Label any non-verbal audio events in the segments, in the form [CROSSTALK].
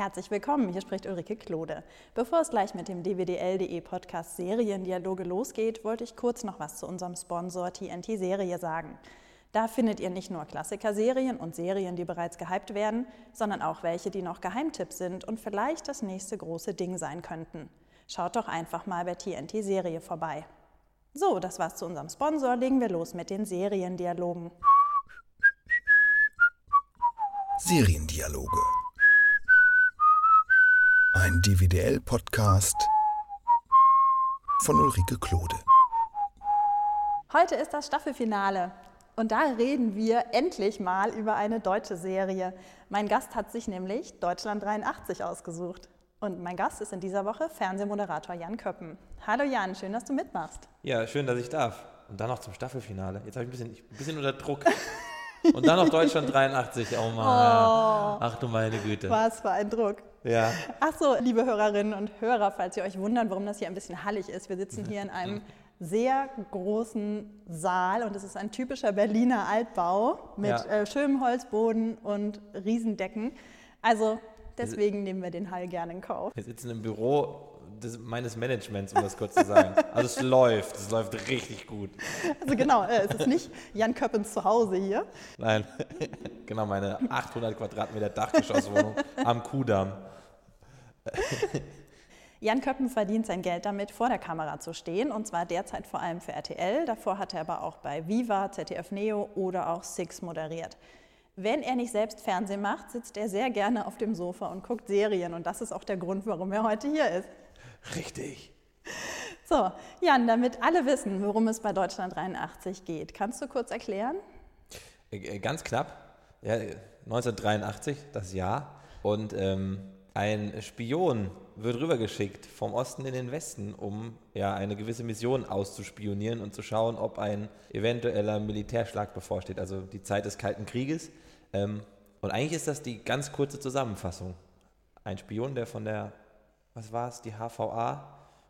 Herzlich willkommen, hier spricht Ulrike Klode. Bevor es gleich mit dem dwdl.de Podcast Seriendialoge losgeht, wollte ich kurz noch was zu unserem Sponsor TNT Serie sagen. Da findet ihr nicht nur Klassiker-Serien und Serien, die bereits gehypt werden, sondern auch welche, die noch Geheimtipps sind und vielleicht das nächste große Ding sein könnten. Schaut doch einfach mal bei TNT Serie vorbei. So, das war's zu unserem Sponsor. Legen wir los mit den Seriendialogen. Seriendialoge. Ein DVDL-Podcast von Ulrike Klode. Heute ist das Staffelfinale und da reden wir endlich mal über eine deutsche Serie. Mein Gast hat sich nämlich Deutschland 83 ausgesucht. Und mein Gast ist in dieser Woche Fernsehmoderator Jan Köppen. Hallo Jan, schön, dass du mitmachst. Ja, schön, dass ich darf. Und dann noch zum Staffelfinale. Jetzt habe ich ein bisschen, ein bisschen unter Druck. Und dann noch Deutschland 83. Oh Mann. [LAUGHS] Oh, Ach du meine Güte. Was für ein Druck. Ja. Ach so, liebe Hörerinnen und Hörer, falls ihr euch wundert, warum das hier ein bisschen hallig ist. Wir sitzen hier in einem sehr großen Saal und es ist ein typischer Berliner Altbau mit ja. äh, schönem Holzboden und Riesendecken. Also Deswegen nehmen wir den Hall gerne in Kauf. Wir sitzen im Büro des, meines Managements, um das kurz zu sagen. Also es läuft, es läuft richtig gut. Also genau, äh, es ist nicht Jan Köppens Zuhause hier. Nein, [LAUGHS] genau, meine 800 Quadratmeter Dachgeschosswohnung am Kudamm. [LAUGHS] Jan Köppen verdient sein Geld damit, vor der Kamera zu stehen, und zwar derzeit vor allem für RTL. Davor hat er aber auch bei Viva, ZDF Neo oder auch Six moderiert. Wenn er nicht selbst Fernsehen macht, sitzt er sehr gerne auf dem Sofa und guckt Serien. Und das ist auch der Grund, warum er heute hier ist. Richtig. So, Jan, damit alle wissen, worum es bei Deutschland 83 geht, kannst du kurz erklären? Äh, äh, ganz knapp. Ja, 1983, das Jahr. Und ähm, ein Spion wird rübergeschickt vom Osten in den Westen, um ja, eine gewisse Mission auszuspionieren und zu schauen, ob ein eventueller Militärschlag bevorsteht. Also die Zeit des Kalten Krieges. Ähm, und eigentlich ist das die ganz kurze Zusammenfassung. Ein Spion, der von der, was war es, die HVA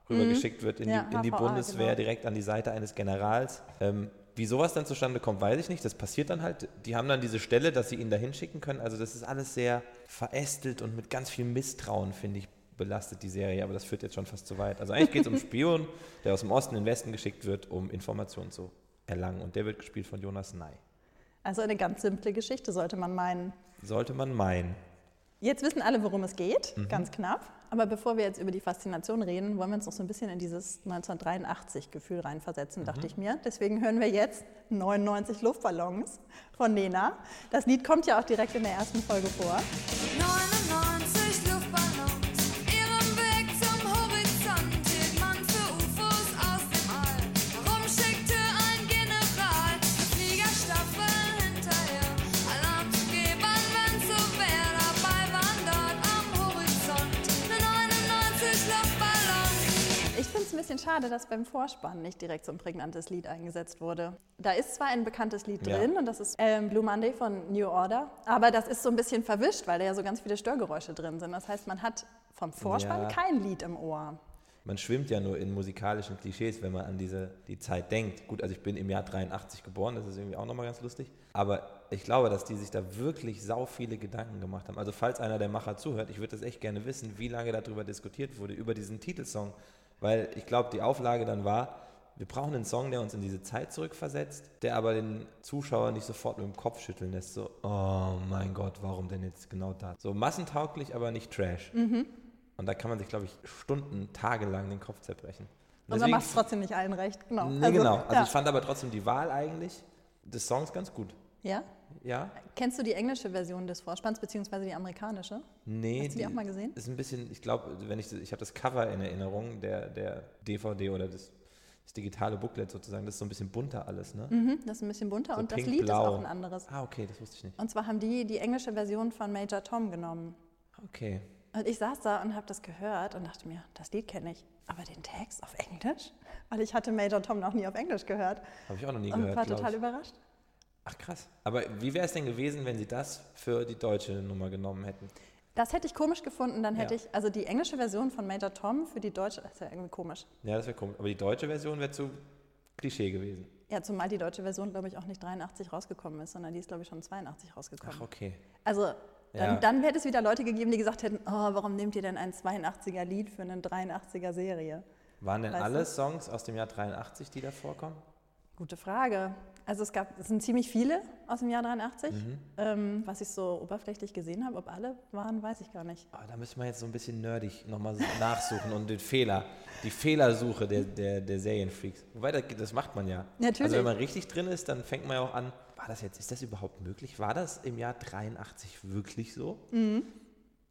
rübergeschickt mhm. wird in, ja, die, in die, Bundeswehr, genau. direkt an die Seite eines Generals. Ähm, wie sowas dann zustande kommt, weiß ich nicht. Das passiert dann halt. Die haben dann diese Stelle, dass sie ihn da hinschicken können. Also das ist alles sehr verästelt und mit ganz viel Misstrauen, finde ich, belastet die Serie. Aber das führt jetzt schon fast zu weit. Also eigentlich geht es um [LAUGHS] Spion, der aus dem Osten in den Westen geschickt wird, um Informationen zu erlangen. Und der wird gespielt von Jonas Ney. Also eine ganz simple Geschichte, sollte man meinen. Sollte man meinen. Jetzt wissen alle, worum es geht, mhm. ganz knapp. Aber bevor wir jetzt über die Faszination reden, wollen wir uns noch so ein bisschen in dieses 1983-Gefühl reinversetzen, mhm. dachte ich mir. Deswegen hören wir jetzt 99 Luftballons von Nena. Das Lied kommt ja auch direkt in der ersten Folge vor. 99 bisschen schade, dass beim Vorspann nicht direkt so ein prägnantes Lied eingesetzt wurde. Da ist zwar ein bekanntes Lied drin ja. und das ist ähm, Blue Monday von New Order, aber das ist so ein bisschen verwischt, weil da ja so ganz viele Störgeräusche drin sind. Das heißt, man hat vom Vorspann ja. kein Lied im Ohr. Man schwimmt ja nur in musikalischen Klischees, wenn man an diese die Zeit denkt. Gut, also ich bin im Jahr 83 geboren, das ist irgendwie auch nochmal ganz lustig. Aber ich glaube, dass die sich da wirklich sau viele Gedanken gemacht haben. Also falls einer der Macher zuhört, ich würde das echt gerne wissen, wie lange darüber diskutiert wurde, über diesen Titelsong weil ich glaube, die Auflage dann war, wir brauchen einen Song, der uns in diese Zeit zurückversetzt, der aber den Zuschauer nicht sofort mit dem Kopf schütteln lässt. So, oh mein Gott, warum denn jetzt genau da? So massentauglich, aber nicht Trash. Mhm. Und da kann man sich, glaube ich, Stunden, tagelang den Kopf zerbrechen. Und, Und man macht es trotzdem nicht allen recht, genau. Nee, also, genau. Also ja. ich fand aber trotzdem die Wahl eigentlich des Songs ganz gut. Ja? Ja. Kennst du die englische Version des Vorspanns, beziehungsweise die amerikanische? Nee. Hast du die, die auch mal gesehen? Ist ein bisschen, ich glaube, wenn ich, ich habe das Cover in Erinnerung, der, der DVD oder das, das, digitale Booklet sozusagen, das ist so ein bisschen bunter alles, ne? Mhm, das ist ein bisschen bunter so und das Lied blau. ist auch ein anderes. Ah, okay, das wusste ich nicht. Und zwar haben die die englische Version von Major Tom genommen. Okay. Und ich saß da und habe das gehört und dachte mir, das Lied kenne ich, aber den Text auf Englisch? Weil ich hatte Major Tom noch nie auf Englisch gehört. Habe ich auch noch nie und gehört. Und war total überrascht. Ach krass. Aber wie wäre es denn gewesen, wenn Sie das für die deutsche Nummer genommen hätten? Das hätte ich komisch gefunden. Dann hätte ja. ich, also die englische Version von Major Tom für die deutsche, das ist ja irgendwie komisch. Ja, das wäre komisch. Aber die deutsche Version wäre zu Klischee gewesen. Ja, zumal die deutsche Version, glaube ich, auch nicht 83 rausgekommen ist, sondern die ist, glaube ich, schon 82 rausgekommen. Ach, okay. Also Dann, Ja. dann hätte es wieder Leute gegeben, die gesagt hätten, oh, warum nehmt ihr denn ein 82er Lied für eine 83er Serie? Waren denn Weißt alle du? Songs aus dem Jahr 83, die da vorkommen? Gute Frage. Also es gab, es sind ziemlich viele aus dem Jahr 83. Mhm. Ähm, was ich so oberflächlich gesehen habe, ob alle waren, weiß ich gar nicht. Ah, da müssen wir jetzt so ein bisschen nerdig nochmal nachsuchen und den Fehler, die Fehlersuche der, der, der Serienfreaks. Wobei, das, das macht man ja. Natürlich. Also wenn man richtig drin ist, dann fängt man ja auch an, war das jetzt, ist das überhaupt möglich? War das im Jahr 83 wirklich so?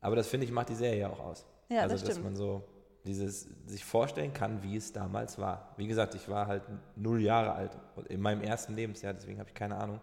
Aber das finde ich, macht die Serie ja auch aus. Mhm. Ja, also, das dass stimmt. man so dieses sich vorstellen kann, wie es damals war. Wie gesagt, ich war halt null Jahre alt in meinem ersten Lebensjahr, deswegen habe ich keine Ahnung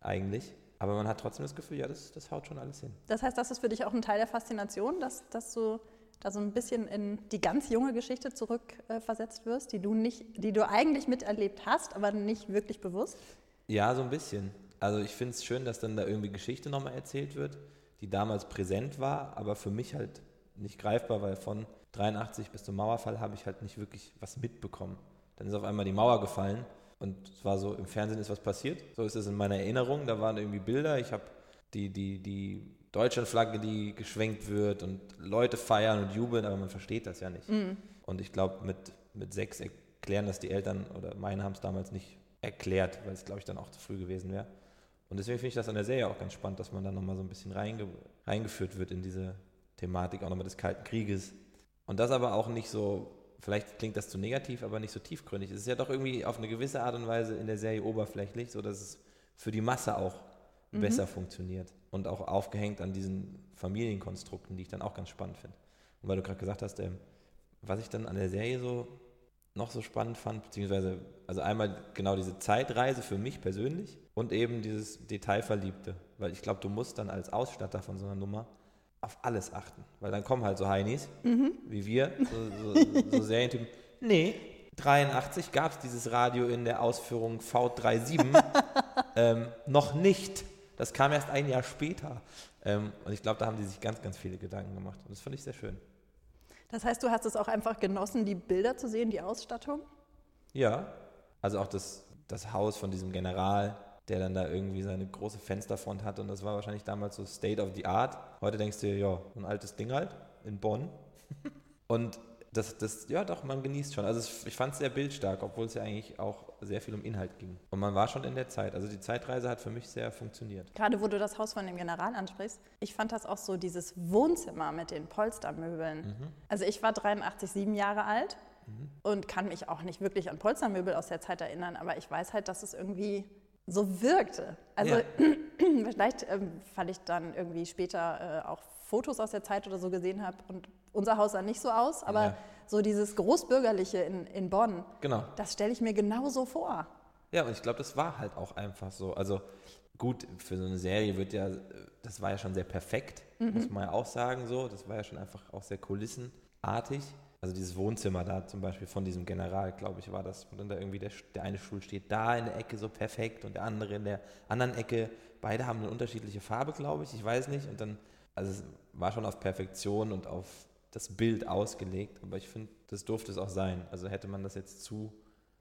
eigentlich. Aber man hat trotzdem das Gefühl, ja, das, das haut schon alles hin. Das heißt, das ist für dich auch ein Teil der Faszination, dass, dass du da so ein bisschen in die ganz junge Geschichte zurückversetzt äh, wirst, die du nicht, die du eigentlich miterlebt hast, aber nicht wirklich bewusst? Ja, so ein bisschen. Also ich finde es schön, dass dann da irgendwie Geschichte nochmal erzählt wird, die damals präsent war, aber für mich halt nicht greifbar, weil von 83 bis zum Mauerfall habe ich halt nicht wirklich was mitbekommen. Dann ist auf einmal die Mauer gefallen und es war so, im Fernsehen ist was passiert. So ist es in meiner Erinnerung. Da waren irgendwie Bilder. Ich habe die, die, die Deutschlandflagge, die geschwenkt wird und Leute feiern und jubeln, aber man versteht das ja nicht. Und ich glaube, mit, mit sechs erklären das die Eltern oder meine haben es damals nicht erklärt, weil es, glaube ich, dann auch zu früh gewesen wäre. Und deswegen finde ich das an der Serie auch ganz spannend, dass man dann nochmal so ein bisschen reinge reingeführt wird in diese Thematik, auch nochmal des Kalten Krieges. Und das aber auch nicht so, vielleicht klingt das zu negativ, aber nicht so tiefgründig. Es ist ja doch irgendwie auf eine gewisse Art und Weise in der Serie oberflächlich, sodass es für die Masse auch besser funktioniert. Und auch aufgehängt an diesen Familienkonstrukten, die ich dann auch ganz spannend finde. Und weil du gerade gesagt hast, ähm, was ich dann an der Serie so noch so spannend fand, beziehungsweise, also einmal genau diese Zeitreise für mich persönlich und eben dieses Detailverliebte, weil ich glaube, du musst dann als Ausstatter von so einer Nummer auf alles achten, weil dann kommen halt so Heinis, wie wir, so, so, so [LAUGHS] Serientypen, nee, 83 gab es dieses Radio in der Ausführung V37 [LAUGHS] ähm, noch nicht. Das kam erst ein Jahr später. Ähm, und ich glaube, da haben die sich ganz, ganz viele Gedanken gemacht. Und das fand ich sehr schön. Das heißt, du hast es auch einfach genossen, die Bilder zu sehen, die Ausstattung? Ja, also auch das, das Haus von diesem General, der dann da irgendwie seine große Fensterfront hat und das war wahrscheinlich damals so State of the Art. Heute denkst du dir, ja, so ein altes Ding halt in Bonn. [LAUGHS] Und das, das, ja doch, man genießt schon. Also es, ich fand es sehr bildstark, obwohl es ja eigentlich auch sehr viel um Inhalt ging. Und man war schon in der Zeit. Also die Zeitreise hat für mich sehr funktioniert. Gerade wo du das Haus von dem General ansprichst, ich fand das auch so, dieses Wohnzimmer mit den Polstermöbeln. Also ich war 83, sieben Jahre alt und kann mich auch nicht wirklich an Polstermöbel aus der Zeit erinnern, aber ich weiß halt, dass es irgendwie so wirkte. Also Ja. [CLEARS THROAT] vielleicht, ähm, weil ich dann irgendwie später äh, auch Fotos aus der Zeit oder so gesehen habe und unser Haus sah nicht so aus, aber Ja. so dieses Großbürgerliche in, in Bonn, Genau. das stelle ich mir genauso vor. Ja, und ich glaube, das war halt auch einfach so. Also gut, für so eine Serie wird ja, das war ja schon sehr perfekt, muss man ja auch sagen so. Das war ja schon einfach auch sehr kulissenartig. Also dieses Wohnzimmer da zum Beispiel von diesem General, glaube ich, war das, wo dann da irgendwie der, der eine Stuhl steht da in der Ecke so perfekt und der andere in der anderen Ecke. Beide haben eine unterschiedliche Farbe, glaube ich, ich weiß nicht. Und dann, also es war schon auf Perfektion und auf das Bild ausgelegt, aber ich finde, das durfte es auch sein. Also hätte man das jetzt zu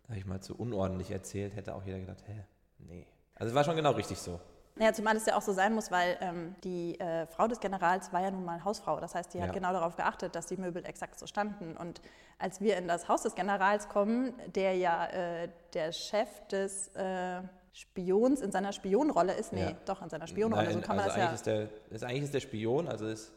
sag ich mal, zu unordentlich erzählt, hätte auch jeder gedacht, hä, nee. Also es war schon genau richtig so. Ja, zumal es ja auch so sein muss, weil ähm, die äh, Frau des Generals war ja nun mal Hausfrau. Das heißt, die hat Ja. genau darauf geachtet, dass die Möbel exakt so standen. Und als wir in das Haus des Generals kommen, der ja äh, der Chef des äh, Spions in seiner Spionrolle ist, nee, Ja. doch in seiner Spionrolle, Nein, so kann man also das eigentlich ja. ist der, ist, eigentlich ist der Spion, also ist,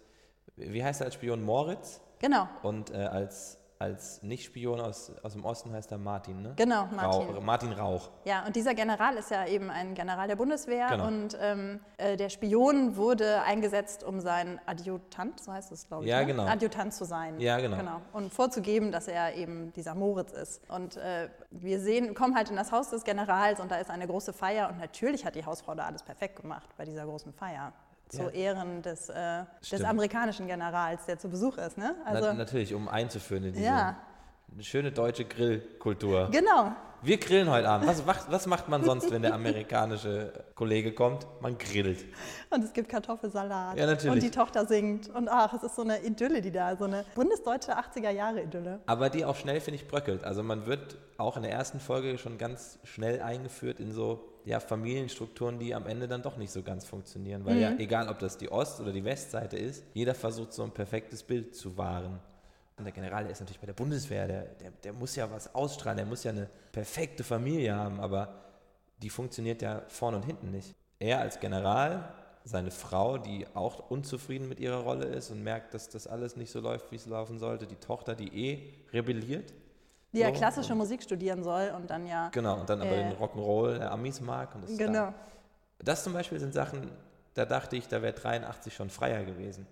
wie heißt er als Spion? Moritz. Genau, Und äh, als, als Nicht-Spion aus, aus dem Osten heißt er Martin, ne? genau, Martin. Rauch, Martin Rauch. Ja, und dieser General ist ja eben ein General der Bundeswehr Genau. und ähm, äh, der Spion wurde eingesetzt, um sein Adjutant, so heißt es, glaube ich, Ja, ne? genau. Adjutant zu sein. Ja, genau. Und vorzugeben, dass er eben dieser Moritz ist. Und äh, wir sehen, kommen halt in das Haus des Generals und da ist eine große Feier und natürlich hat die Hausfrau da alles perfekt gemacht bei dieser großen Feier. Zu Ja. Ehren des, äh, des amerikanischen Generals, der zu Besuch ist. Ne? Also, Na, natürlich, um einzuführen in diese Ja. schöne deutsche Grillkultur. genau. Wir grillen heute Abend. Was macht, was macht man sonst, wenn der amerikanische Kollege kommt? Man grillt. Und es gibt Kartoffelsalat. Ja, natürlich. Und die Tochter singt. Und ach, es ist so eine Idylle, die da, so eine bundesdeutsche 80er-Jahre-Idylle. Aber die auch schnell, finde ich, bröckelt. Also man wird auch in der ersten Folge schon ganz schnell eingeführt in so ja, Familienstrukturen, die am Ende dann doch nicht so ganz funktionieren. Weil ja, egal ob das die Ost- oder die Westseite ist, jeder versucht so ein perfektes Bild zu wahren. Und der General, der ist natürlich bei der Bundeswehr, der, der, der muss ja was ausstrahlen, der muss ja eine perfekte Familie haben, aber die funktioniert ja vorne und hinten nicht. Er als General, seine Frau, die auch unzufrieden mit ihrer Rolle ist und merkt, dass das alles nicht so läuft, wie es laufen sollte, die Tochter, die eh rebelliert. Die ja So, klassische Musik studieren soll und dann ja. Genau, und dann aber Äh, den Rock'n'Roll der Amis mag. Und das Genau. Da. Das zum Beispiel sind Sachen, da dachte ich, da wäre 83 schon freier gewesen.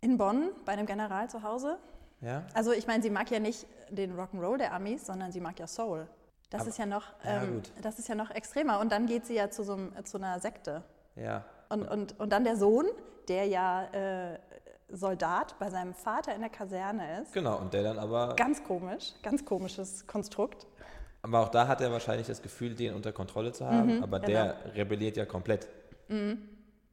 In Bonn, bei einem General zu Hause. Ja? Also ich meine, sie mag ja nicht den Rock'n'Roll der Amis, sondern sie mag ja Soul. Das Aber- ist ja noch, ja, ähm, gut. das ist ja noch extremer. Und dann geht sie ja zu so einem, zu einer Sekte. Ja. Und, und, und dann der Sohn, der ja äh, Soldat bei seinem Vater in der Kaserne ist. Genau, und der dann aber. Ganz komisch, ganz komisches Konstrukt. Aber auch da hat er wahrscheinlich das Gefühl, den unter Kontrolle zu haben, aber der rebelliert ja komplett.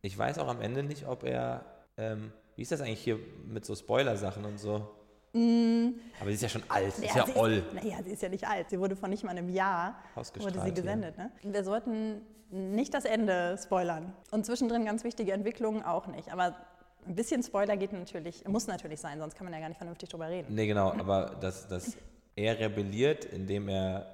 Ich weiß auch am Ende nicht, ob er. Ähm, wie ist das eigentlich hier mit so Spoiler-Sachen und so? Aber sie ist ja schon alt, ist ja sie oll. Ist, naja, sie ist ja nicht alt. Sie wurde vor nicht mal einem Jahr wurde sie ja. gesendet. Ne? Wir sollten nicht das Ende spoilern. Und zwischendrin ganz wichtige Entwicklungen auch nicht. Aber ein bisschen Spoiler geht natürlich, muss natürlich sein, sonst kann man ja gar nicht vernünftig drüber reden. Nee, genau, aber dass, dass er rebelliert, indem er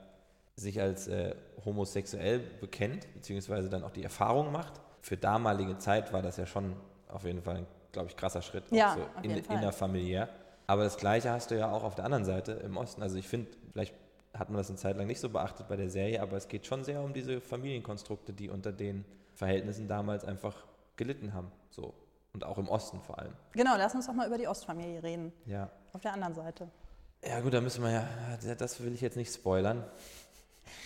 sich als äh, homosexuell bekennt, beziehungsweise dann auch die Erfahrung macht. Für damalige Zeit war das ja schon auf jeden Fall ein, glaube ich, krasser Schritt, Ja, so in, innerfamiliär. Aber das Gleiche hast du ja auch auf der anderen Seite im Osten. Also ich finde, vielleicht hat man das eine Zeit lang nicht so beachtet bei der Serie, aber es geht schon sehr um diese Familienkonstrukte, die unter den Verhältnissen damals einfach gelitten haben. So. Und auch im Osten vor allem. Genau, lass uns doch mal über die Ostfamilie reden. Ja. Auf der anderen Seite. Ja gut, da müssen wir ja, das will ich jetzt nicht spoilern.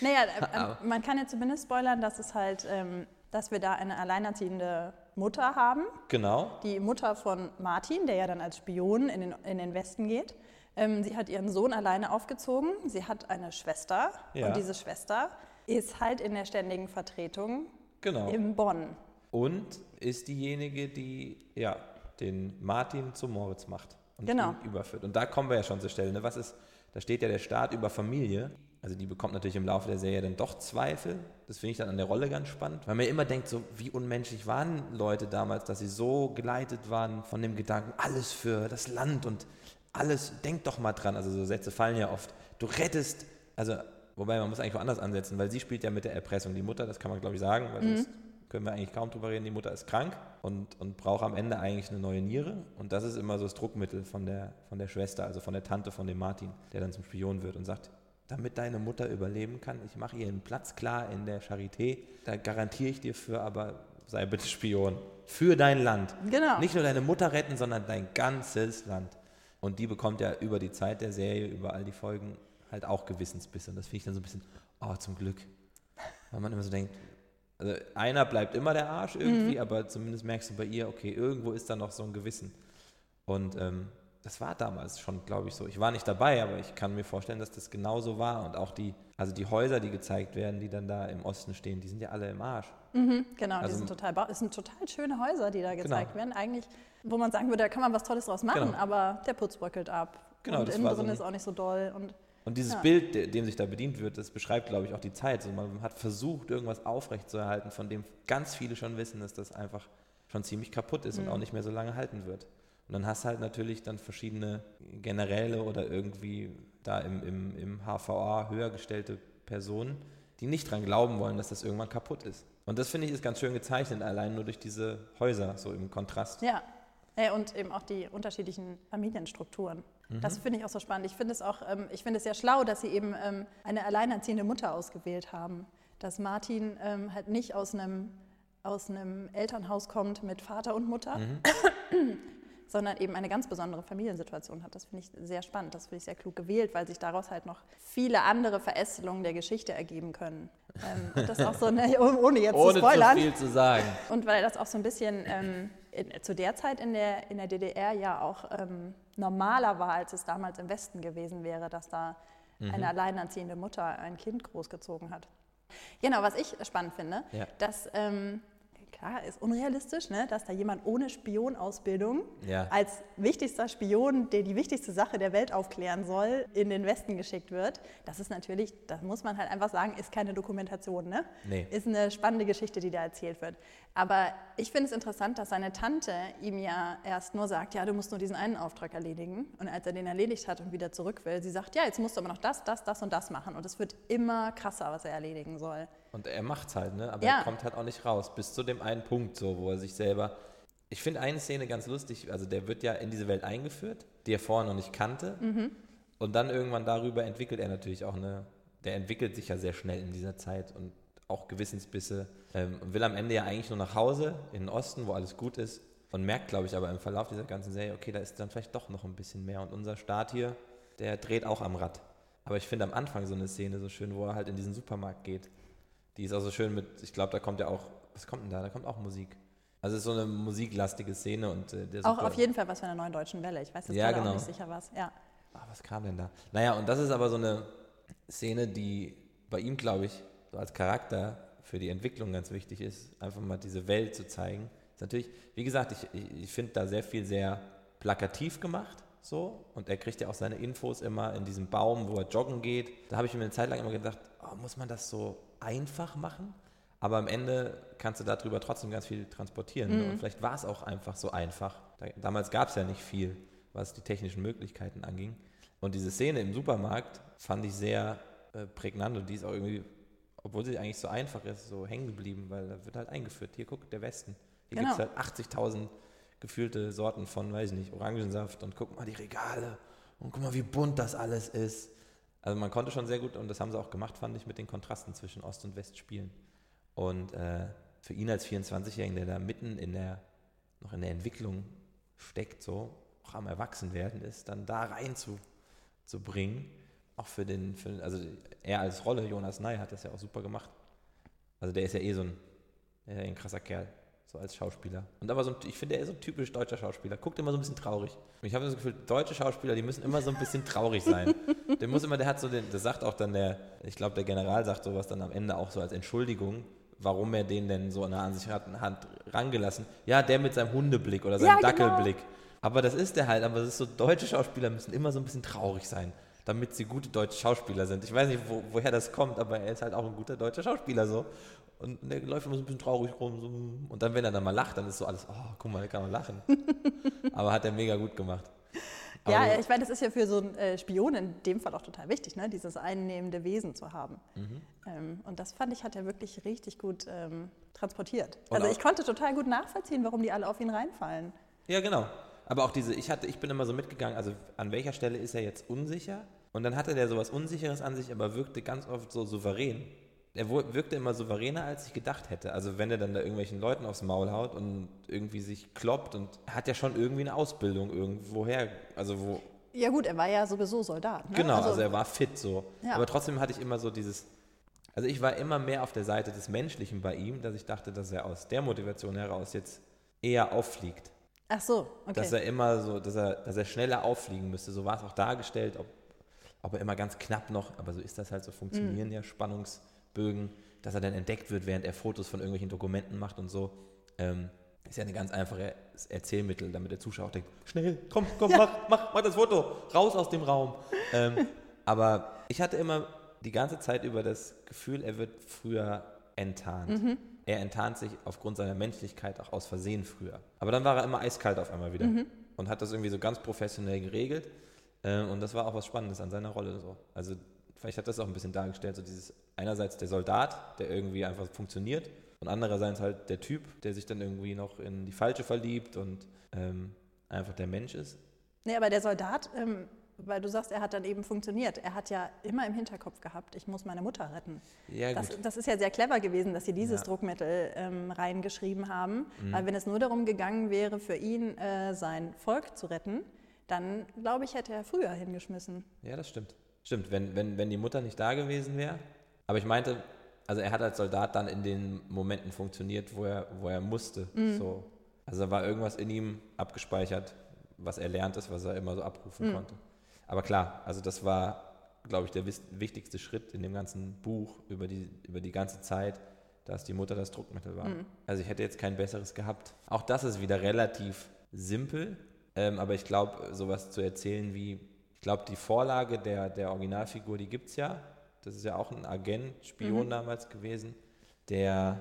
Naja, äh, [LAUGHS] äh, man kann ja zumindest spoilern, dass es halt, ähm, dass wir da eine alleinerziehende Mutter haben. Genau. Die Mutter von Martin, der ja dann als Spion in den, in den Westen geht. Ähm, sie hat ihren Sohn alleine aufgezogen. Sie hat eine Schwester. Ja. Und diese Schwester ist halt in der ständigen Vertretung Genau. in Bonn. Und ist diejenige, die ja, den Martin zu Moritz macht und Genau. ihn überführt. Und da kommen wir ja schon zur Stelle. Ne? Was ist, da steht ja der Staat über Familie. Also die bekommt natürlich im Laufe der Serie dann doch Zweifel. Das finde ich dann an der Rolle ganz spannend, weil man immer denkt, so wie unmenschlich waren Leute damals, dass sie so geleitet waren von dem Gedanken, alles für das Land und alles, denk doch mal dran. Also so Sätze fallen ja oft. Du rettest, also wobei man muss eigentlich woanders ansetzen, weil sie spielt ja mit der Erpressung. Die Mutter, das kann man glaube ich sagen, weil sonst können wir eigentlich kaum drüber reden. Die Mutter ist krank und, und braucht am Ende eigentlich eine neue Niere. Und das ist immer so das Druckmittel von der, von der Schwester, also von der Tante von dem Martin, der dann zum Spion wird und sagt, damit deine Mutter überleben kann, ich mache ihr einen Platz klar in der Charité, da garantiere ich dir für, aber sei bitte Spion. Für dein Land. Genau. Nicht nur deine Mutter retten, sondern dein ganzes Land. Und die bekommt ja über die Zeit der Serie, über all die Folgen, halt auch Gewissensbisse. Und das finde ich dann so ein bisschen, oh, zum Glück. Weil man immer so denkt, also einer bleibt immer der Arsch irgendwie, aber zumindest merkst du bei ihr, okay, irgendwo ist da noch so ein Gewissen. Und ähm, das war damals schon, glaube ich, so. Ich war nicht dabei, aber ich kann mir vorstellen, dass das genauso war. Und auch die, also die Häuser, die gezeigt werden, die dann da im Osten stehen, die sind ja alle im Arsch. Genau, Also- die sind total, es sind total schöne Häuser, die da gezeigt Genau. werden. Eigentlich, wo man sagen würde, da kann man was Tolles draus machen, Genau. aber der Putz bröckelt ab. Genau, und das innen so drin ein- ist auch nicht so doll. Und Und dieses Ja. Bild, de- dem sich da bedient wird, das beschreibt, glaube ich, auch die Zeit. So, man hat versucht, irgendwas aufrechtzuerhalten, von dem ganz viele schon wissen, dass das einfach schon ziemlich kaputt ist und auch nicht mehr so lange halten wird. Und dann hast du halt natürlich dann verschiedene Generäle oder irgendwie da im, im, im HVA höher gestellte Personen, die nicht dran glauben wollen, dass das irgendwann kaputt ist. Und das finde ich ist ganz schön gezeichnet, allein nur durch diese Häuser, so im Kontrast. ja. Ja, und eben auch die unterschiedlichen Familienstrukturen. Mhm. Das finde ich auch so spannend. Ich finde es auch, ähm, ich finde es sehr schlau, dass sie eben ähm, eine alleinerziehende Mutter ausgewählt haben. Dass Martin ähm, halt nicht aus einem, aus einem Elternhaus kommt mit Vater und Mutter, Mhm. [COUGHS] sondern eben eine ganz besondere Familiensituation hat. Das finde ich sehr spannend. Das finde ich sehr klug gewählt, weil sich daraus halt noch viele andere Verästelungen der Geschichte ergeben können. Ähm, und das auch so, ne, [LAUGHS] ohne jetzt zu Ohne zu spoilern. viel zu sagen. Und weil das auch so ein bisschen ähm, in, zu der Zeit in der, in der DDR ja auch ähm, normaler war, als es damals im Westen gewesen wäre, dass da Mhm. eine alleinerziehende Mutter ein Kind großgezogen hat. Genau, was ich spannend finde, Ja. dass, ähm, klar, ist unrealistisch, ne, dass da jemand ohne Spionausbildung Ja. als wichtigster Spion, der die wichtigste Sache der Welt aufklären soll, in den Westen geschickt wird. Das ist natürlich, das muss man halt einfach sagen, ist keine Dokumentation. Ne? Nee. Ist eine spannende Geschichte, die da erzählt wird. Aber ich finde es interessant, dass seine Tante ihm ja erst nur sagt, ja, du musst nur diesen einen Auftrag erledigen. Und als er den erledigt hat und wieder zurück will, sie sagt, ja, jetzt musst du aber noch das, das, das und das machen. Und es wird immer krasser, was er erledigen soll. Und er macht's halt, ne? Aber Ja. er kommt halt auch nicht raus, bis zu dem einen Punkt, so, wo er sich selber. Ich finde eine Szene ganz lustig, also der wird ja in diese Welt eingeführt, die er vorher noch nicht kannte. Und dann irgendwann darüber entwickelt er natürlich auch eine. Der entwickelt sich ja sehr schnell in dieser Zeit und auch Gewissensbisse. Ähm, und will am Ende ja eigentlich nur nach Hause, in den Osten, wo alles gut ist. Und merkt, glaube ich, aber im Verlauf dieser ganzen Serie, okay, da ist dann vielleicht doch noch ein bisschen mehr. Und unser Staat hier, der dreht auch am Rad. Aber ich finde am Anfang so eine Szene so schön, wo er halt in diesen Supermarkt geht. Die ist auch so schön mit, ich glaube, da kommt ja auch, was kommt denn da? Da kommt auch Musik. Also es ist so eine musiklastige Szene und äh, der Auch Super- auf jeden Fall was von der neuen deutschen Welle. Ich weiß jetzt Ja, genau. auch nicht sicher was. Ja. Ah, was kam denn da? Naja, und das ist aber so eine Szene, die bei ihm, glaube ich, so als Charakter für die Entwicklung ganz wichtig ist, einfach mal diese Welt zu zeigen. Ist natürlich, wie gesagt, ich, ich, ich finde da sehr viel sehr plakativ gemacht, so. Und er kriegt ja auch seine Infos immer in diesem Baum, wo er joggen geht. Da habe ich mir eine Zeit lang immer gedacht, oh, muss man das so einfach machen? Aber am Ende kannst du darüber trotzdem ganz viel transportieren. Ne? Und vielleicht war es auch einfach so einfach. Da, damals gab es ja nicht viel, was die technischen Möglichkeiten anging. Und diese Szene im Supermarkt fand ich sehr äh, prägnant und die ist auch irgendwie, obwohl sie eigentlich so einfach ist, so hängen geblieben, weil da wird halt eingeführt. Hier, guck, der Westen. Hier Genau. gibt es halt 80.000 gefühlte Sorten von, weiß ich nicht, Orangensaft und guck mal die Regale und guck mal, wie bunt das alles ist. Also man konnte schon sehr gut, und das haben sie auch gemacht, fand ich, mit den Kontrasten zwischen Ost und West spielen. Und äh, für ihn als 24-Jährigen, der da mitten in der, noch in der Entwicklung steckt, so, auch am Erwachsenwerden ist, dann da rein zu, zu bringen, auch für den, für, also er als Rolle, Jonas Ney, hat das ja auch super gemacht. Also der ist ja eh so ein, ja ein krasser Kerl, so als Schauspieler. Und aber so ein, ich finde, er ist so ein typisch deutscher Schauspieler. Guckt immer so ein bisschen traurig. Und ich habe das Gefühl, deutsche Schauspieler, die müssen immer so ein bisschen traurig sein. [LAUGHS] der muss immer, der hat so den, das sagt auch dann der, ich glaube, der General sagt sowas dann am Ende auch so als Entschuldigung, warum er den denn so nah an sich hat, hat rangelassen. Ja, der mit seinem Hundeblick oder seinem Ja, genau. Dackelblick. Aber das ist der halt, aber das ist so, deutsche Schauspieler müssen immer so ein bisschen traurig sein, damit sie gute deutsche Schauspieler sind. Ich weiß nicht, wo, woher das kommt, aber er ist halt auch ein guter deutscher Schauspieler so. Und der läuft immer so ein bisschen traurig rum. Und dann, wenn er dann mal lacht, dann ist so alles, oh, guck mal, der kann man lachen. [LAUGHS] aber hat er mega gut gemacht. Ja, Aber- ich meine, das ist ja für so einen äh, Spion in dem Fall auch total wichtig, ne? dieses einnehmende Wesen zu haben. Mhm. Ähm, und das fand ich, hat er wirklich richtig gut ähm, transportiert. Und also ich konnte total gut nachvollziehen, warum die alle auf ihn reinfallen. Ja, genau. Aber auch diese, ich hatte, ich bin immer so mitgegangen, also an welcher Stelle ist er jetzt unsicher? Und dann hatte der sowas Unsicheres an sich, aber wirkte ganz oft so souverän. Er wirkte immer souveräner, als ich gedacht hätte. Also wenn er dann da irgendwelchen Leuten aufs Maul haut und irgendwie sich kloppt und hat ja schon irgendwie eine Ausbildung irgendwoher, also wo, Ja gut, er war ja sowieso Soldat. Ne? Genau, also, er war fit so. Ja. Aber trotzdem hatte ich immer so dieses. Also ich war immer mehr auf der Seite des Menschlichen bei ihm, dass ich dachte, dass er aus der Motivation heraus jetzt eher auffliegt. Ach so, okay. Dass er immer so, dass er, dass er schneller auffliegen müsste. So war es auch dargestellt, ob, ob er immer ganz knapp noch, aber so ist das halt, so funktionieren ja Spannungsbögen, dass er dann entdeckt wird, während er Fotos von irgendwelchen Dokumenten macht und so. Ähm, ist ja ein ganz einfaches Erzählmittel, damit der Zuschauer denkt, schnell, komm, komm, mach, mach, mach das Foto, raus aus dem Raum. Ähm, [LAUGHS] aber ich hatte immer die ganze Zeit über das Gefühl, er wird früher enttarnt. Er enttarnt sich aufgrund seiner Menschlichkeit auch aus Versehen früher. Aber dann war er immer eiskalt auf einmal wieder und hat das irgendwie so ganz professionell geregelt. Ähm, und das war auch was Spannendes an seiner Rolle. So. Also vielleicht hat das auch ein bisschen dargestellt, so dieses einerseits der Soldat, der irgendwie einfach funktioniert und andererseits halt der Typ, der sich dann irgendwie noch in die Falsche verliebt und ähm, einfach der Mensch ist. Nee, aber der Soldat, ähm, weil du sagst, er hat dann eben funktioniert. Er hat ja immer im Hinterkopf gehabt, ich muss meine Mutter retten. Ja, Das, gut. das ist ja sehr clever gewesen, dass sie dieses Ja. Mhm. Druckmittel ähm, reingeschrieben haben. Weil wenn es nur darum gegangen wäre, für ihn äh, sein Volk zu retten, dann glaube ich, hätte er früher hingeschmissen. Ja, das stimmt. Stimmt, wenn, wenn, wenn die Mutter nicht da gewesen wäre. Aber ich meinte, also er hat als Soldat dann in den Momenten funktioniert, wo er, wo er musste. So. Also da war irgendwas in ihm abgespeichert, was er lernt ist, was er immer so abrufen konnte. Aber klar, also das war, glaube ich, der wichtigste Schritt in dem ganzen Buch über die, über die ganze Zeit, dass die Mutter das Druckmittel war. Also ich hätte jetzt kein besseres gehabt. Auch das ist wieder relativ simpel, ähm, aber ich glaube, sowas zu erzählen wie, glaube, die Vorlage der, der Originalfigur, die gibt es ja. Das ist ja auch ein Agent, Spion damals gewesen, der,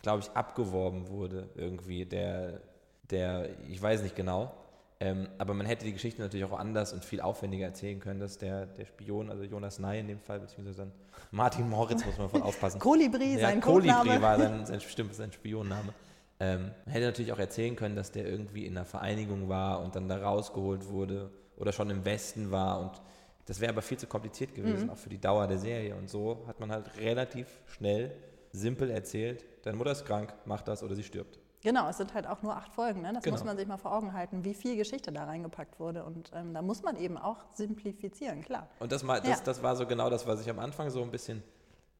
glaube ich, abgeworben wurde irgendwie. Der, der, ich weiß nicht genau, ähm, aber man hätte die Geschichte natürlich auch anders und viel aufwendiger erzählen können, dass der, der Spion, also Jonas Ney in dem Fall, beziehungsweise dann Martin Moritz, muss man von aufpassen. [LAUGHS] Kolibri, ja, sein Kolibri Codename. war sein, sein, stimmt, sein Spionname. Ähm, man hätte natürlich auch erzählen können, dass der irgendwie in einer Vereinigung war und dann da rausgeholt wurde oder schon im Westen war und das wäre aber viel zu kompliziert gewesen, auch für die Dauer der Serie. Und so hat man halt relativ schnell, simpel erzählt, deine Mutter ist krank, mach das oder sie stirbt. Genau, es sind halt auch nur acht Folgen. Ne? Das Genau. muss man sich mal vor Augen halten, wie viel Geschichte da reingepackt wurde. Und ähm, da muss man eben auch simplifizieren, klar. Und das, mal, das, Ja. das war so genau das, was ich am Anfang so ein bisschen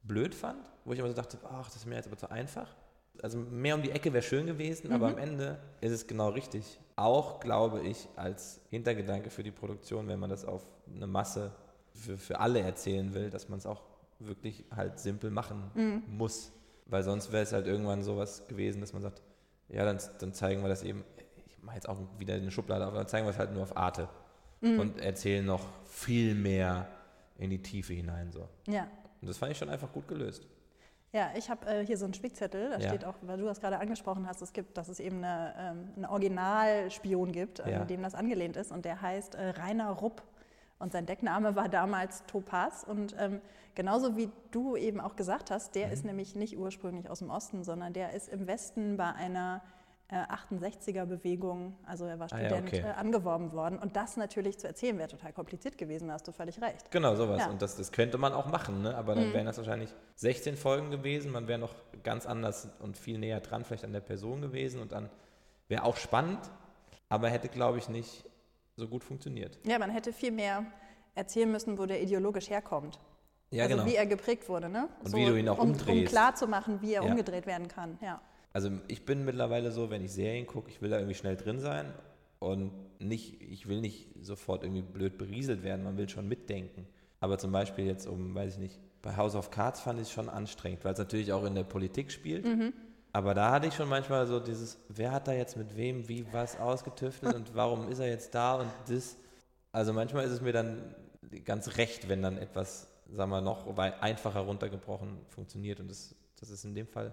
blöd fand, wo ich immer so dachte, ach, das ist mir jetzt aber zu einfach. Also mehr um die Ecke wäre schön gewesen, aber Mhm. am Ende ist es genau richtig. Auch, glaube ich, als Hintergedanke für die Produktion, wenn man das auf eine Masse für, für alle erzählen will, dass man es auch wirklich halt simpel machen Mhm. muss. Weil sonst wäre es halt irgendwann sowas gewesen, dass man sagt, ja, dann, dann zeigen wir das eben, ich mache jetzt auch wieder eine Schublade auf, dann zeigen wir es halt nur auf Arte Mhm. und erzählen noch viel mehr in die Tiefe hinein. So. Ja. Und das fand ich schon einfach gut gelöst. Ja, ich habe äh, hier so einen Spickzettel, da Ja. steht auch, weil du das gerade angesprochen hast, es gibt, dass es eben eine, ähm, einen Originalspion gibt, an Ja. dem das angelehnt ist und der heißt äh, Rainer Rupp und sein Deckname war damals Topaz und ähm, genauso wie du eben auch gesagt hast, der Mhm. ist nämlich nicht ursprünglich aus dem Osten, sondern der ist im Westen bei einer 68er-Bewegung, also er war Ah ja, Student, okay. äh, angeworben worden und das natürlich zu erzählen wäre total kompliziert gewesen, da hast du völlig recht. Genau, sowas. Ja. Mhm. Und das, das könnte man auch machen, ne? aber dann wären das wahrscheinlich 16 Folgen gewesen. Man wäre noch ganz anders und viel näher dran, vielleicht an der Person gewesen. Und dann wäre auch spannend, aber hätte, glaube ich, nicht so gut funktioniert. Ja, man hätte viel mehr erzählen müssen, wo der ideologisch herkommt. Ja, also genau. wie er geprägt wurde, ne? Und wie du ihn auch um, Um umdrehst. klar zu machen, wie er Ja. umgedreht werden kann, ja. Also ich bin mittlerweile so, wenn ich Serien gucke, ich will da irgendwie schnell drin sein und nicht, ich will nicht sofort irgendwie blöd berieselt werden, man will schon mitdenken. Aber zum Beispiel jetzt um, weiß ich nicht, bei House of Cards fand ich es schon anstrengend, weil es natürlich auch in der Politik spielt. Aber da hatte ich schon manchmal so dieses, wer hat da jetzt mit wem wie was ausgetüftelt und warum ist er jetzt da und das. Also manchmal ist es mir dann ganz recht, wenn dann etwas, sagen wir, noch wei- einfacher runtergebrochen funktioniert und das, das ist in dem Fall,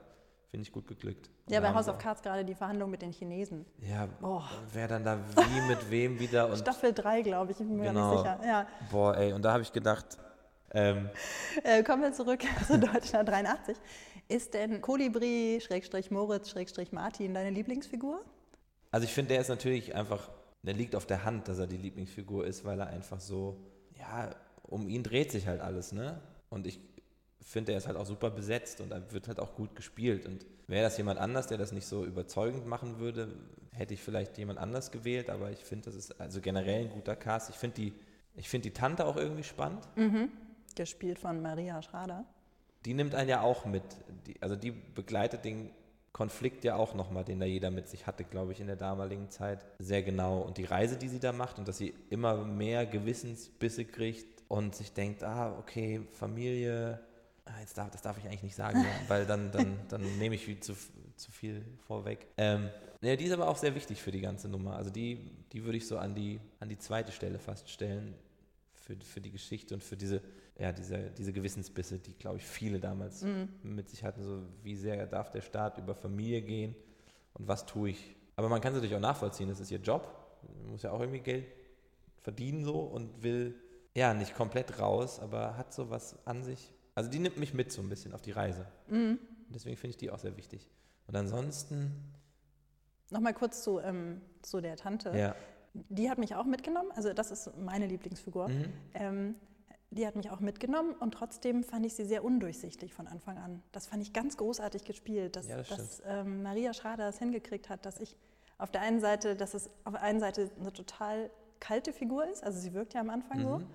finde ich, gut geglückt. Ja, bei House of Cards gerade die Verhandlung mit den Chinesen. ja, Oh. wer dann da wie mit wem wieder und Staffel 3, glaube ich, ich bin mir gar Genau. nicht sicher. Ja. boah, ey, und da habe ich gedacht, ähm, Äh, kommen wir zurück [LAUGHS] zu Deutschland 83. Ist denn Kolibri, Schrägstrich Moritz, Schrägstrich Martin deine Lieblingsfigur? also ich finde, der ist natürlich einfach, der liegt auf der Hand, dass er die Lieblingsfigur ist, weil er einfach so, ja, um ihn dreht sich halt alles, ne? Und ich finde, er ist halt auch super besetzt und er wird halt auch gut gespielt. Und wäre das jemand anders, der das nicht so überzeugend machen würde, hätte ich vielleicht jemand anders gewählt, aber ich finde, das ist also generell ein guter Cast. Ich finde die, ich finde die Tante auch irgendwie spannend. Gespielt von Maria Schrader. die nimmt einen ja auch mit. Die, also die begleitet den Konflikt ja auch nochmal, den da jeder mit sich hatte, glaube ich, in der damaligen Zeit. Sehr genau. Und die Reise, die sie da macht und dass sie immer mehr Gewissensbisse kriegt und sich denkt, ah, okay, Familie, jetzt darf, das darf ich eigentlich nicht sagen, weil dann, dann, dann nehme ich zu, zu viel vorweg. Ähm, ja, die ist aber auch sehr wichtig für die ganze Nummer. Also die, die würde ich so an die, an die zweite Stelle fast stellen für, für die Geschichte und für diese, ja, diese, diese Gewissensbisse, die, glaube ich, viele damals mit sich hatten, so wie sehr darf der Staat über Familie gehen und was tue ich. Aber man kann es natürlich auch nachvollziehen, das ist ihr Job, man muss ja auch irgendwie Geld verdienen so und will, ja, nicht komplett raus, aber hat so was an sich. Also die nimmt mich mit so ein bisschen auf die Reise. Und deswegen finde ich die auch sehr wichtig. Und ansonsten, Nochmal kurz zu, ähm, zu der Tante. ja, Die hat mich auch mitgenommen. Also das ist meine Lieblingsfigur. Mhm. Ähm, die hat mich auch mitgenommen und trotzdem fand ich sie sehr undurchsichtig von Anfang an. Das fand ich ganz großartig gespielt, dass, Ja, das dass ähm, Maria Schrader es hingekriegt hat, dass ich auf der einen Seite, dass es auf der einen Seite eine total kalte Figur ist, also sie wirkt ja am Anfang so, Mhm.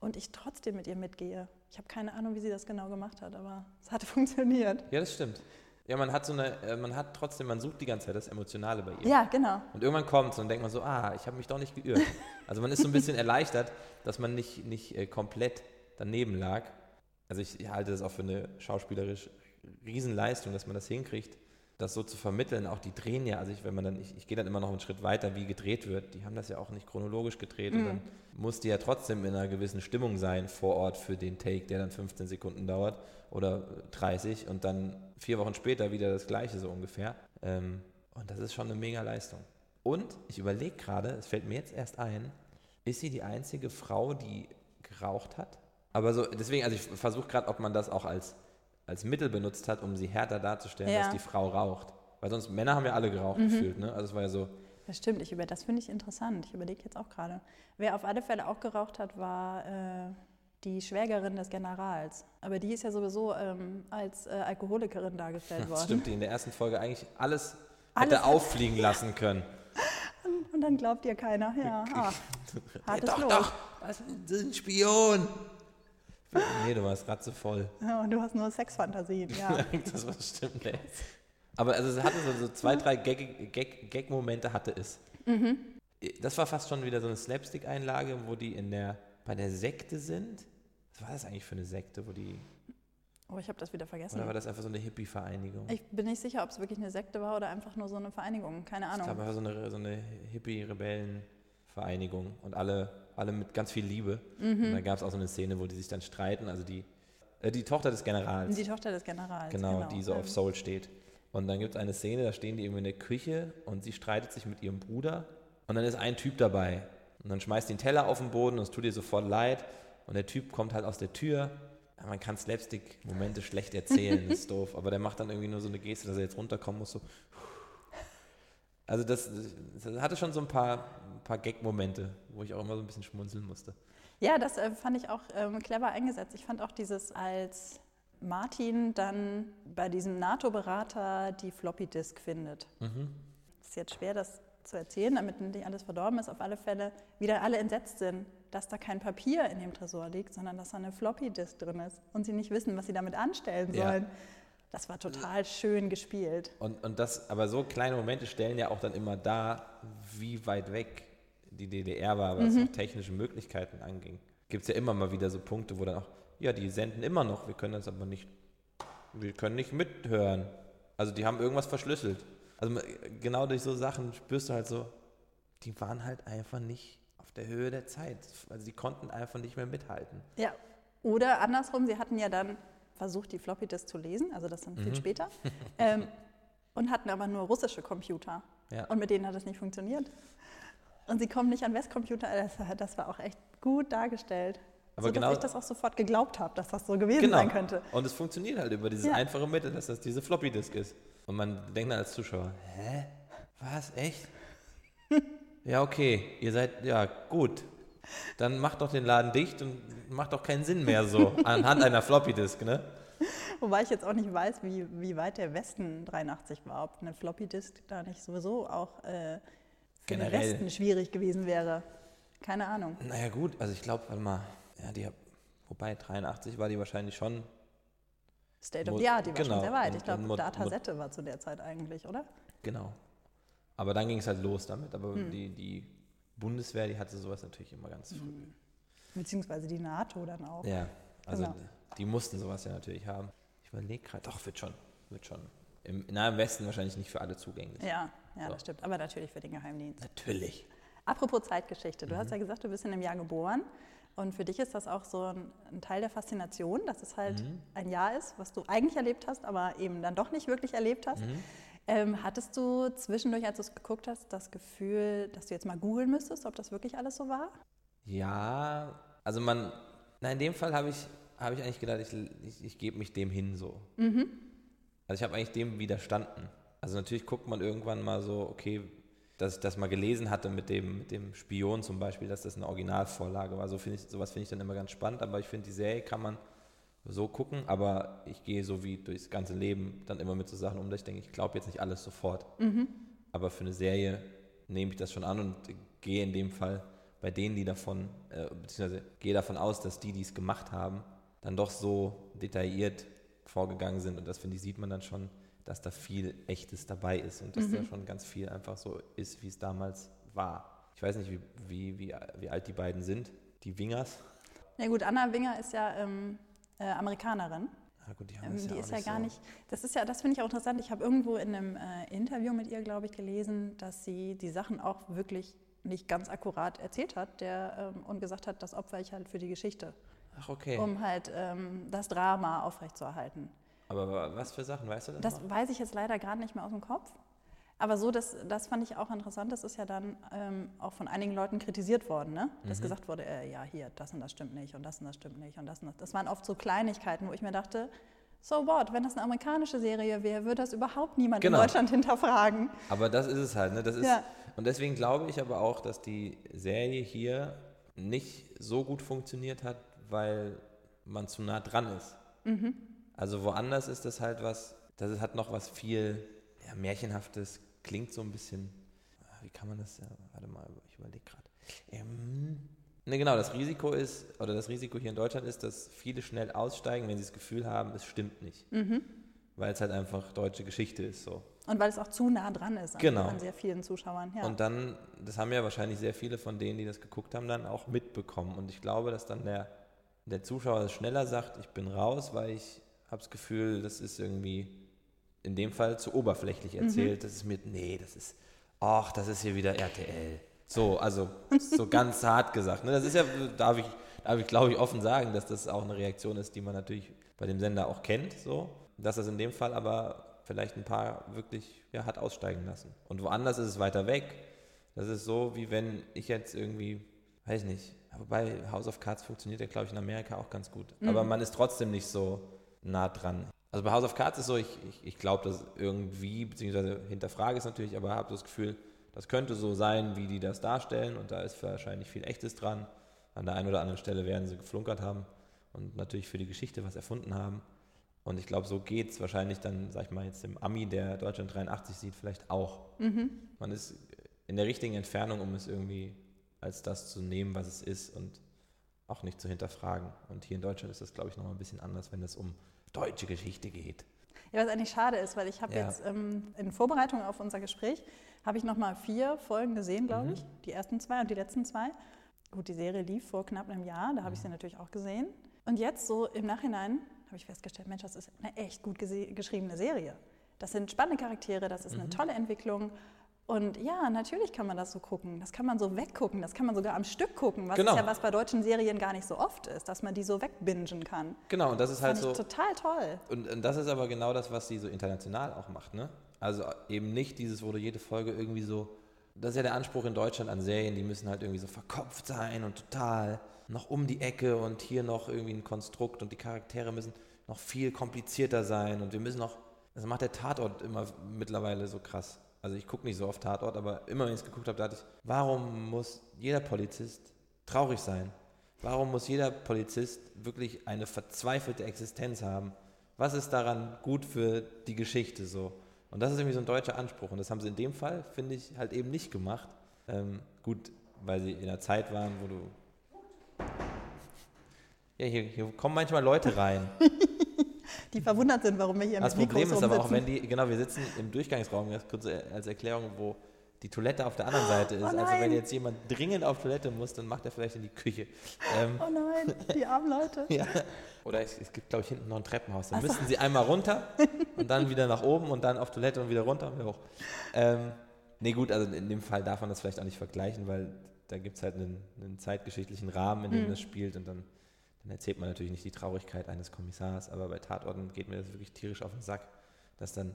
und ich trotzdem mit ihr mitgehe. Ich habe keine Ahnung, wie sie das genau gemacht hat, aber es hatte [LAUGHS] funktioniert. ja, das stimmt. Ja, man hat so eine, äh, man hat trotzdem, man sucht die ganze Zeit das Emotionale bei ihr. Ja, genau. Und irgendwann kommt es und denkt man so, ah, ich habe mich doch nicht geirrt. [LAUGHS] Also man ist so ein bisschen erleichtert, dass man nicht, nicht äh, komplett daneben lag. Also ich halte das auch für eine schauspielerisch Riesenleistung, dass man das hinkriegt, das so zu vermitteln. Auch die drehen ja, also ich, wenn man dann, ich, ich gehe dann immer noch einen Schritt weiter, wie gedreht wird. Die haben das ja auch nicht chronologisch gedreht und dann muss die ja trotzdem in einer gewissen Stimmung sein vor Ort für den Take, der dann 15 Sekunden dauert oder 30 und dann vier Wochen später wieder das gleiche so ungefähr. Ähm, und das ist schon eine mega Leistung. Und ich überlege gerade, es fällt mir jetzt erst ein, ist sie die einzige Frau, die geraucht hat? Aber so, deswegen, also ich versuche gerade, ob man das auch als, als Mittel benutzt hat, um sie härter darzustellen, Ja. dass die Frau raucht. Weil sonst, Männer haben ja alle geraucht gefühlt, ne? Also es war ja so, Das stimmt, ich über das finde ich interessant. Ich überlege jetzt auch gerade. Wer auf alle Fälle auch geraucht hat, war äh, die Schwägerin des Generals. Aber die ist ja sowieso ähm, als äh, Alkoholikerin dargestellt [LAUGHS] das worden. stimmt, die in der ersten Folge eigentlich alles, Alles hätte auffliegen lassen können. [LAUGHS] Und dann glaubt ihr keiner. Ja, [LAUGHS] ah, hartes doch, Los. doch, was ist ein Spion? Nee, du warst gerade so voll. [LAUGHS] Ja, und du hast nur Sexfantasien, ja. [LAUGHS] das war stimmt, ey. Aber also es hatte so, so zwei, drei Gag- Gag- Gag-Momente hatte es. Das war fast schon wieder so eine Slapstick-Einlage, wo die in der, bei der Sekte sind. Was war das eigentlich für eine Sekte, wo die, Oh, ich habe das wieder vergessen. oder war das einfach so eine Hippie-Vereinigung? Ich bin nicht sicher, ob es wirklich eine Sekte war oder einfach nur so eine Vereinigung. Keine Ich Ahnung. glaube, einfach so eine, so eine Hippie-Rebellen-Vereinigung und alle, alle mit ganz viel Liebe. Mhm. Und da gab es auch so eine Szene, wo die sich dann streiten. Also die, äh, die Tochter des Generals. Die Tochter des Generals. Genau, die so auf Ähm, Soul steht. Und dann gibt es eine Szene, da stehen die irgendwie in der Küche und sie streitet sich mit ihrem Bruder. Und dann ist ein Typ dabei. Und dann schmeißt einen Teller auf den Boden und es tut ihr sofort leid. Und der Typ kommt halt aus der Tür. Ja, man kann Slapstick-Momente schlecht erzählen, [LAUGHS] ist doof. Aber der macht dann irgendwie nur so eine Geste, dass er jetzt runterkommen muss. So. Also das, das hatte schon so ein paar, ein paar Gag-Momente, wo ich auch immer so ein bisschen schmunzeln musste. Ja, das äh, fand ich auch ähm, clever eingesetzt. Ich fand auch dieses, als Martin dann bei diesem NATO-Berater die Floppy Disk findet. Es ist jetzt schwer, das zu erzählen, damit nicht alles verdorben ist. Auf alle Fälle wieder alle entsetzt sind, dass da kein Papier in dem Tresor liegt, sondern dass da eine Floppy Disk drin ist und sie nicht wissen, was sie damit anstellen Ja. Das war total schön gespielt. Und, und das, aber so kleine Momente stellen ja auch dann immer dar, wie weit weg die DDR war, was auch technische Möglichkeiten anging. Gibt es ja immer mal wieder so Punkte, wo dann auch, ja, die senden immer noch, wir können das aber nicht, wir können nicht mithören. Also die haben irgendwas verschlüsselt. Also genau durch so Sachen spürst du halt so, die waren halt einfach nicht auf der Höhe der Zeit. Also die konnten einfach nicht mehr mithalten. Ja, oder andersrum, sie hatten ja dann versucht, die Floppy Disk zu lesen, also das dann Mhm. viel später, [LAUGHS] ähm, und hatten aber nur russische Computer. Ja. Und mit denen hat es nicht funktioniert. Und sie kommen nicht an Westcomputer, das, das war auch echt gut dargestellt. Aber so, genau- dass ich das auch sofort geglaubt habe, dass das so gewesen Genau. sein könnte. Und es funktioniert halt über dieses Ja. einfache Mittel, dass das diese Floppy Disk ist. Und man denkt dann als Zuschauer, hä? Was? Echt? [LAUGHS] ja, okay, ihr seid, ja, gut. Dann macht doch den Laden dicht und macht doch keinen Sinn mehr so [LAUGHS] anhand einer Floppy Disk, ne? Wobei ich jetzt auch nicht weiß, wie, wie weit der Westen 83 war, ob eine Floppy Disk da nicht sowieso auch äh, für den Generell. Westen schwierig gewesen wäre. Keine Ahnung. Naja, gut, also ich glaube, warte mal, ja, die, wobei 83 war die wahrscheinlich schon, State of the Art, die war genau. schon sehr weit. Ich glaube, Datasette war zu der Zeit eigentlich, oder? genau. Aber dann ging es halt los damit. Aber Hm. die, die Bundeswehr, die hatte sowas natürlich immer ganz früh. Beziehungsweise die NATO dann auch. Ja, also Genau. die mussten sowas ja natürlich haben. Ich überlege gerade, doch, wird schon, wird schon. Im nahen Westen wahrscheinlich nicht für alle zugänglich. Ja, ja, So. das stimmt. Aber natürlich für den Geheimdienst. Natürlich. Apropos Zeitgeschichte, du hast Mhm. ja gesagt, du bist in einem Jahr geboren. Und für dich ist das auch so ein, ein Teil der Faszination, dass es halt Mhm. ein Jahr ist, was du eigentlich erlebt hast, aber eben dann doch nicht wirklich erlebt hast. Mhm. Ähm, hattest du zwischendurch, als du es geguckt hast, das Gefühl, dass du jetzt mal googeln müsstest, ob das wirklich alles so war? Ja, also man, na in dem Fall habe ich, habe ich eigentlich gedacht, ich, ich, ich gebe mich dem hin so. Also ich habe eigentlich dem widerstanden. Also natürlich guckt man irgendwann mal so, okay, dass ich das mal gelesen hatte mit dem, mit dem Spion zum Beispiel, dass das eine Originalvorlage war. So finde ich, sowas finde ich dann immer ganz spannend, aber ich finde, die Serie kann man so gucken, aber ich gehe so wie durchs ganze Leben dann immer mit so Sachen um, dass ich denke, ich glaube jetzt nicht alles sofort. Aber für eine Serie nehme ich das schon an und gehe in dem Fall bei denen, die davon, äh, beziehungsweise gehe davon aus, dass die, die es gemacht haben, dann doch so detailliert vorgegangen sind. Und das, finde ich, sieht man dann schon, dass da viel Echtes dabei ist und dass da schon ganz viel einfach so ist, wie es damals war. Ich weiß nicht, wie, wie, wie, wie alt die beiden sind, die Wingers. Ja gut, Anna Winger ist ja ähm, äh, Amerikanerin. Ja, gut, die haben Ähm, das die ja ist ja gar so. nicht, das ist ja, das finde ich auch interessant. Ich habe irgendwo in einem äh, Interview mit ihr, glaube ich, gelesen, dass sie die Sachen auch wirklich nicht ganz akkurat erzählt hat der, ähm, und gesagt hat, das opfer ich halt für die Geschichte, Ach, okay. um halt ähm, das Drama aufrechtzuerhalten. Aber wa- was für Sachen, weißt du das? Das noch? weiß ich jetzt leider gerade nicht mehr aus dem Kopf. Aber so, das, das fand ich auch interessant. Das ist ja dann ähm, auch von einigen Leuten kritisiert worden, ne? dass Mhm. gesagt wurde, äh, ja, hier, das und das stimmt nicht und das und das stimmt nicht und das und das. Das waren oft so Kleinigkeiten, wo ich mir dachte, so what, wenn das eine amerikanische Serie wäre, würde das überhaupt niemand Genau. in Deutschland hinterfragen. Aber das ist es halt. Ne? Das ist, Ja. Und deswegen glaube ich aber auch, dass die Serie hier nicht so gut funktioniert hat, weil man zu nah dran ist. Mhm. Also woanders ist das halt was, das ist- hat noch was viel ja, Märchenhaftes, klingt so ein bisschen, wie kann man das, ja, warte mal, ich überlege gerade. Ähm, ne, genau, das Risiko ist, oder das Risiko hier in Deutschland ist, dass viele schnell aussteigen, wenn sie das Gefühl haben, es stimmt nicht. Mhm. Weil es halt einfach deutsche Geschichte ist so. Und weil es auch zu nah dran ist an, Genau. an sehr vielen Zuschauern. Ja. Und dann, das haben ja wahrscheinlich sehr viele von denen, die das geguckt haben, dann auch mitbekommen. Und ich glaube, dass dann der, der Zuschauer schneller sagt, ich bin raus, weil ich habe das Gefühl, das ist irgendwie in dem Fall zu oberflächlich erzählt. Das ist mir, nee, das ist, ach, das ist hier wieder RTL. So, also [LAUGHS] so ganz hart gesagt. Ne? Das ist ja, darf ich, darf ich glaube ich offen sagen, dass das auch eine Reaktion ist, die man natürlich bei dem Sender auch kennt. So. Dass das in dem Fall aber vielleicht ein paar wirklich ja, hat aussteigen lassen. Und woanders ist es weiter weg. Das ist so, wie wenn ich jetzt irgendwie, weiß nicht, wobei House of Cards funktioniert ja, glaube ich, in Amerika auch ganz gut. Aber man ist trotzdem nicht so nah dran. Also bei House of Cards ist so, ich, ich, ich glaube, dass irgendwie, beziehungsweise hinterfrage es natürlich, aber habe das Gefühl, das könnte so sein, wie die das darstellen und da ist wahrscheinlich viel Echtes dran. An der einen oder anderen Stelle werden sie geflunkert haben und natürlich für die Geschichte was erfunden haben. Und ich glaube, so geht es wahrscheinlich dann, sag ich mal, jetzt dem Ami, der Deutschland 83 sieht, vielleicht auch. Man ist in der richtigen Entfernung, um es irgendwie als das zu nehmen, was es ist und auch nicht zu hinterfragen. Und hier in Deutschland ist das, glaube ich, nochmal ein bisschen anders, wenn es um deutsche Geschichte geht. Ja, was eigentlich schade ist, weil ich habe Ja. jetzt ähm, in Vorbereitung auf unser Gespräch, habe ich nochmal vier Folgen gesehen, glaube Mhm. ich. Die ersten zwei und die letzten zwei. Gut, die Serie lief vor knapp einem Jahr, da habe ich Mhm. sie natürlich auch gesehen. Und jetzt so im Nachhinein habe ich festgestellt, Mensch, das ist eine echt gut geschriebene Serie. Das sind spannende Charaktere, das ist eine Mhm. tolle Entwicklung. Und ja, natürlich kann man das so gucken. Das kann man so weggucken. Das kann man sogar am Stück gucken. Was Genau. ist ja was bei deutschen Serien gar nicht so oft ist, dass man die so wegbingen kann. Genau, und das ist Fand halt so. total toll. Und, und das ist aber genau das, was sie so international auch macht, ne? Also eben nicht dieses, wo du jede Folge irgendwie so. Das ist ja der Anspruch in Deutschland an Serien, die müssen halt irgendwie so verkopft sein und total noch um die Ecke und hier noch irgendwie ein Konstrukt und die Charaktere müssen noch viel komplizierter sein und wir müssen noch. Das macht der Tatort immer mittlerweile so krass. Also ich gucke nicht so oft Tatort, aber immer wenn ich es geguckt habe, dachte ich, warum muss jeder Polizist traurig sein? Warum muss jeder Polizist wirklich eine verzweifelte Existenz haben? Was ist daran gut für die Geschichte so? Und das ist irgendwie so ein deutscher Anspruch. Und das haben sie in dem Fall, finde ich, halt eben nicht gemacht. Ähm, gut, weil sie in einer Zeit waren, wo du. Ja, hier, hier kommen manchmal Leute rein. [LAUGHS] Die verwundert sind, warum wir hier Das mit Problem Mikros ist aber auch, rumsitzen. wenn die, genau, wir sitzen im Durchgangsraum, kurz als Erklärung, wo die Toilette auf der anderen Seite ist. Oh also wenn jetzt jemand dringend auf Toilette muss, dann macht er vielleicht in die Küche. Ähm, Oh nein, [LAUGHS] die armen Leute. ja. Oder es, es gibt, glaube ich, hinten noch ein Treppenhaus. Dann müssten sie einmal runter [LAUGHS] und dann wieder nach oben und dann auf Toilette und wieder runter und wieder hoch. Ähm, nee, gut, also in dem Fall darf man das vielleicht auch nicht vergleichen, weil da gibt es halt einen, einen zeitgeschichtlichen Rahmen, in dem das spielt und dann, dann erzählt man natürlich nicht die Traurigkeit eines Kommissars, aber bei Tatorten geht mir das wirklich tierisch auf den Sack, dass dann,